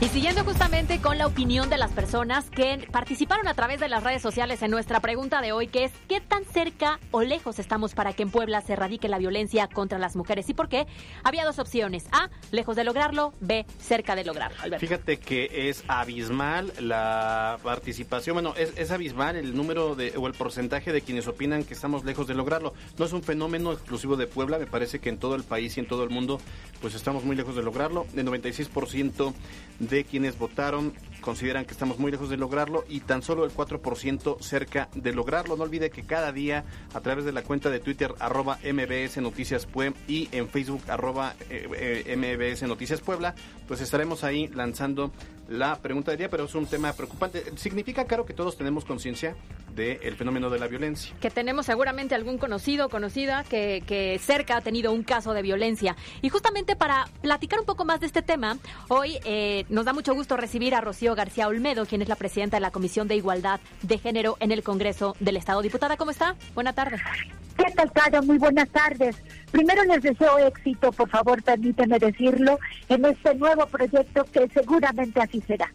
Y siguiendo justamente con la opinión de las personas que participaron a través de las redes sociales en nuestra pregunta de hoy, que es ¿qué tan cerca o lejos estamos para que en Puebla se erradique la violencia contra las mujeres? ¿Y por qué? Había dos opciones. A, lejos de lograrlo. B, cerca de lograrlo. Fíjate que es abismal la participación, bueno, es, es abismal el número de, o el porcentaje de quienes opinan que estamos lejos de lograrlo. No es un fenómeno exclusivo de Puebla, me parece que en todo el país y en todo el mundo pues estamos muy lejos de lograrlo. El 96% de quienes votaron consideran que estamos muy lejos de lograrlo y tan solo el 4% cerca de lograrlo. No olvide que cada día a través de la cuenta de Twitter arroba MBS Noticias Puebla y en Facebook arroba eh, eh, MBS Noticias Puebla, pues estaremos ahí lanzando la pregunta del día, pero es un tema preocupante. Significa, claro, que todos tenemos conciencia del fenómeno de la violencia. Que tenemos seguramente algún conocido o conocida que, cerca ha tenido un caso de violencia. Y justamente para platicar un poco más de este tema, hoy eh, nos da mucho gusto recibir a Rocío García Olmedo, quien es la presidenta de la Comisión de Igualdad de Género en el Congreso del Estado. Diputada, ¿cómo está? Buena tarde. ¿Qué tal, Caro? Muy buenas tardes. Primero les deseo éxito, por favor, permíteme decirlo, en este nuevo proyecto que seguramente así será.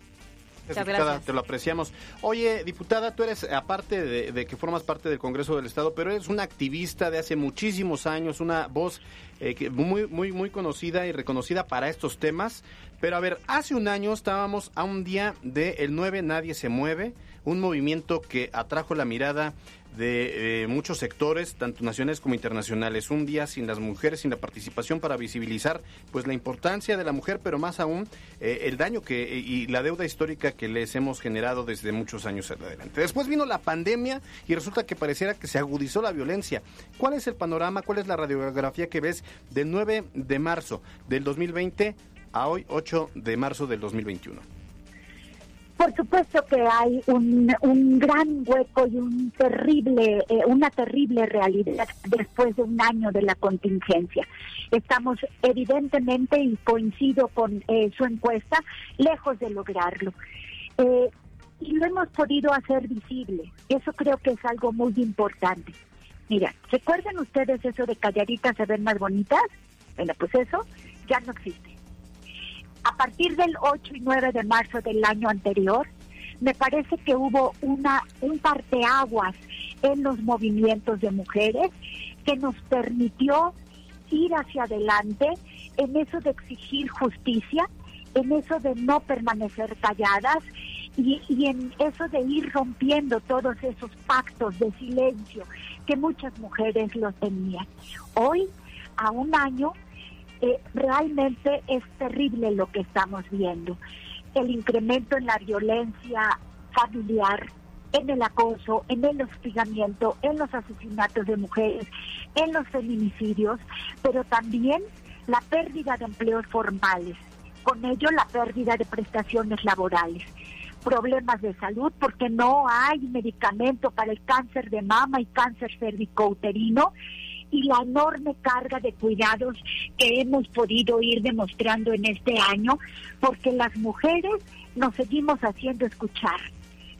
Muchas gracias. Te lo apreciamos. Oye, diputada, tú eres, aparte de, de, que formas parte del Congreso del Estado, pero eres una activista de hace muchísimos años, una voz eh, que muy, muy, muy conocida y reconocida para estos temas. Pero a ver, hace un año estábamos a un día de El 9 Nadie se mueve, un movimiento que atrajo la mirada de eh, muchos sectores, tanto nacionales como internacionales. Un día sin las mujeres, sin la participación para visibilizar pues la importancia de la mujer, pero más aún eh, el daño que y la deuda histórica que les hemos generado desde muchos años adelante. Después vino la pandemia y resulta que pareciera que se agudizó la violencia. ¿Cuál es el panorama? ¿Cuál es la radiografía que ves del 9 de marzo del 2020 a hoy 8 de marzo del 2021? Por supuesto que hay un, un gran hueco y un terrible, eh, una terrible realidad después de un año de la contingencia. Estamos evidentemente, y coincido con eh, su encuesta, lejos de lograrlo. Eh, y lo hemos podido hacer visible. Eso creo que es algo muy importante. Mira, ¿recuerdan ustedes eso de calladitas se ven más bonitas? Bueno, pues eso ya no existe a partir del 8 y 9 de marzo del año anterior, me parece que hubo una un parteaguas en los movimientos de mujeres que nos permitió ir hacia adelante en eso de exigir justicia, en eso de no permanecer calladas y, y, en eso de ir rompiendo todos esos pactos de silencio que muchas mujeres los tenían. Hoy, a un año, eh, realmente es terrible lo que estamos viendo. El incremento en la violencia familiar, en el acoso, en el hostigamiento, en los asesinatos de mujeres, en los feminicidios, pero también la pérdida de empleos formales, con ello la pérdida de prestaciones laborales problemas de salud porque no hay medicamento para el cáncer de mama y cáncer cervicouterino y la enorme carga de cuidados que hemos podido ir demostrando en este año, porque las mujeres nos seguimos haciendo escuchar.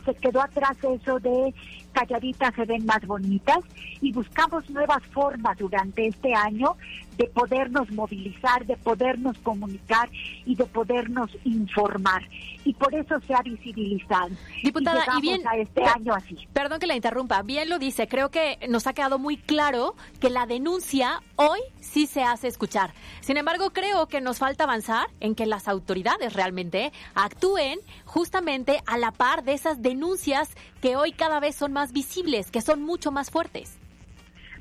Se quedó atrás eso de calladitas se ven más bonitas y buscamos nuevas formas durante este año de podernos movilizar, de podernos comunicar y de podernos informar. Y por eso se ha visibilizado. Diputada, y, y bien, a este año así. Perdón que la interrumpa, bien lo dice, creo que nos ha quedado muy claro que la denuncia hoy sí se hace escuchar. Sin embargo, creo que nos falta avanzar en que las autoridades realmente actúen justamente a la par de esas denuncias que hoy cada vez son más visibles, que son mucho más fuertes.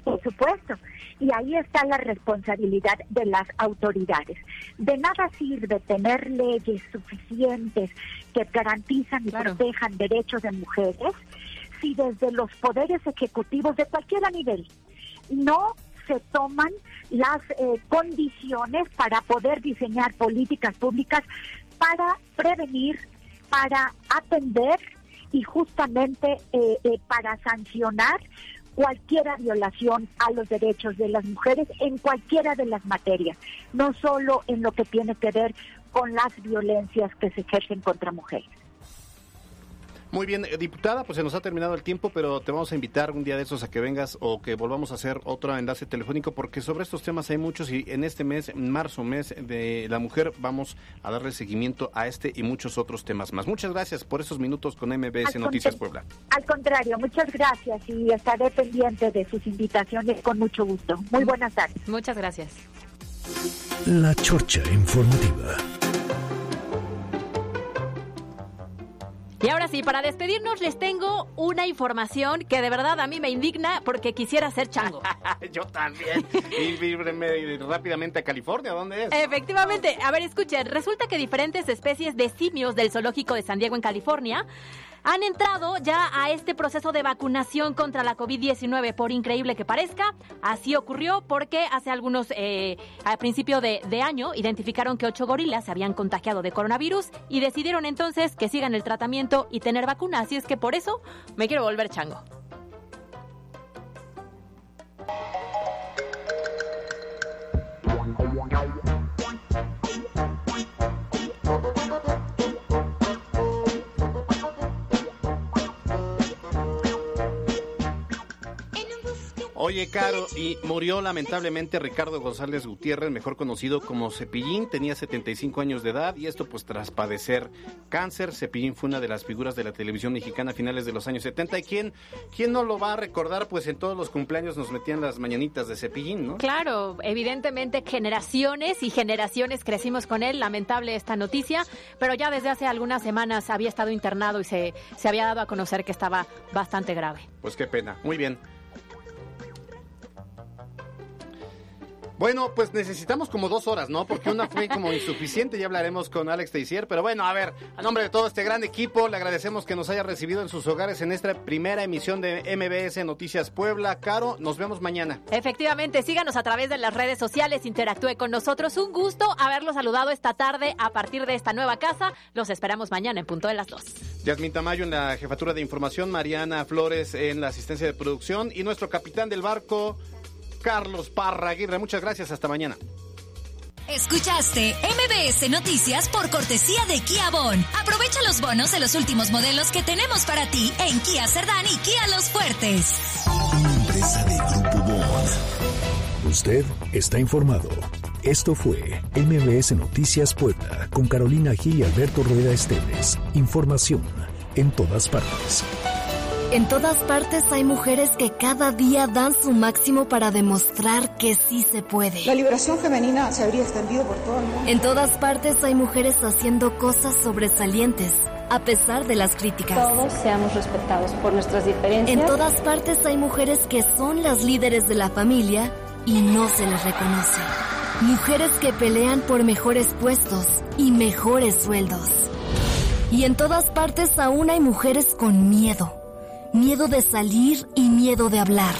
Por supuesto. Y ahí está la responsabilidad de las autoridades. De nada sirve tener leyes suficientes que garantizan y protejan derechos de mujeres si desde los poderes ejecutivos de cualquier nivel no se toman las eh, condiciones para poder diseñar políticas públicas para prevenir, para atender y justamente eh, eh, para sancionar cualquiera violación a los derechos de las mujeres en cualquiera de las materias, no solo en lo que tiene que ver con las violencias que se ejercen contra mujeres. Muy bien, eh, diputada, pues se nos ha terminado el tiempo, pero te vamos a invitar un día de esos a que vengas o que volvamos a hacer otro enlace telefónico, porque sobre estos temas hay muchos y en este mes, marzo, mes de la mujer, vamos a darle seguimiento a este y muchos otros temas más. Muchas gracias por esos minutos con MBS Noticias Puebla. Al contrario, muchas gracias y estaré pendiente de sus invitaciones con mucho gusto. Muy buenas tardes. Muchas gracias. La Chorcha Informativa. Y ahora sí, para despedirnos les tengo una información que de verdad a mí me indigna porque quisiera ser chango. [laughs] Yo también. Y irme rápidamente a California, ¿dónde es? Efectivamente. A ver, escuchen. Resulta que diferentes especies de simios del zoológico de San Diego en California han entrado ya a este proceso de vacunación contra la COVID-19, por increíble que parezca. Así ocurrió porque hace algunos, eh, a principio de, de año, identificaron que ocho gorilas se habían contagiado de coronavirus y decidieron entonces que sigan el tratamiento y tener vacuna. Así es que por eso me quiero volver chango. Oye, Caro, y murió lamentablemente Ricardo González Gutiérrez, mejor conocido como Cepillín, tenía 75 años de edad y esto pues tras padecer cáncer. Cepillín fue una de las figuras de la televisión mexicana a finales de los años 70 y quién, quién no lo va a recordar, pues en todos los cumpleaños nos metían las mañanitas de Cepillín, ¿no? Claro, evidentemente generaciones y generaciones crecimos con él, lamentable esta noticia, pero ya desde hace algunas semanas había estado internado y se, se había dado a conocer que estaba bastante grave. Pues qué pena, muy bien. Bueno, pues necesitamos como dos horas, ¿no? Porque una fue como insuficiente, ya hablaremos con Alex Teixier. Pero bueno, a ver, a nombre de todo este gran equipo, le agradecemos que nos haya recibido en sus hogares en esta primera emisión de MBS Noticias Puebla. Caro, nos vemos mañana. Efectivamente, síganos a través de las redes sociales, interactúe con nosotros. Un gusto haberlo saludado esta tarde a partir de esta nueva casa. Los esperamos mañana en punto de las dos. Yasmin Tamayo en la jefatura de información, Mariana Flores en la asistencia de producción y nuestro capitán del barco, Carlos Parra Aguirre. Muchas gracias, hasta mañana. Escuchaste MBS Noticias por cortesía de Kia Bon. Aprovecha los bonos de los últimos modelos que tenemos para ti en Kia Cerdán y Kia Los Fuertes. Una empresa de Grupo Bon. Usted está informado. Esto fue MBS Noticias Puebla con Carolina Gil y Alberto Rueda Esteves. Información en todas partes. En todas partes hay mujeres que cada día dan su máximo para demostrar que sí se puede. La liberación femenina se habría extendido por todo el mundo. En todas partes hay mujeres haciendo cosas sobresalientes, a pesar de las críticas. Todos seamos respetados por nuestras diferencias. En todas partes hay mujeres que son las líderes de la familia y no se les reconoce. Mujeres que pelean por mejores puestos y mejores sueldos. Y en todas partes aún hay mujeres con miedo miedo de salir y miedo de hablar.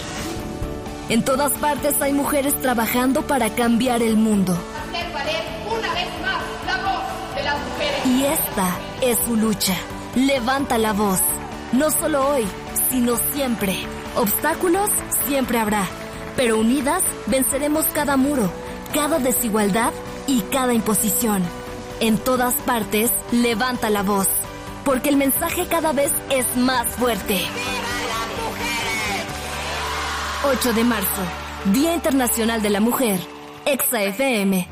En todas partes hay mujeres trabajando para cambiar el mundo. Hacer valer una vez más la voz de las mujeres. Y esta es su lucha. Levanta la voz. No solo hoy, sino siempre. Obstáculos siempre habrá. Pero unidas venceremos cada muro, cada desigualdad y cada imposición. En todas partes, levanta la voz porque el mensaje cada vez es más fuerte. 8 de marzo, Día Internacional de la Mujer. Exa FM.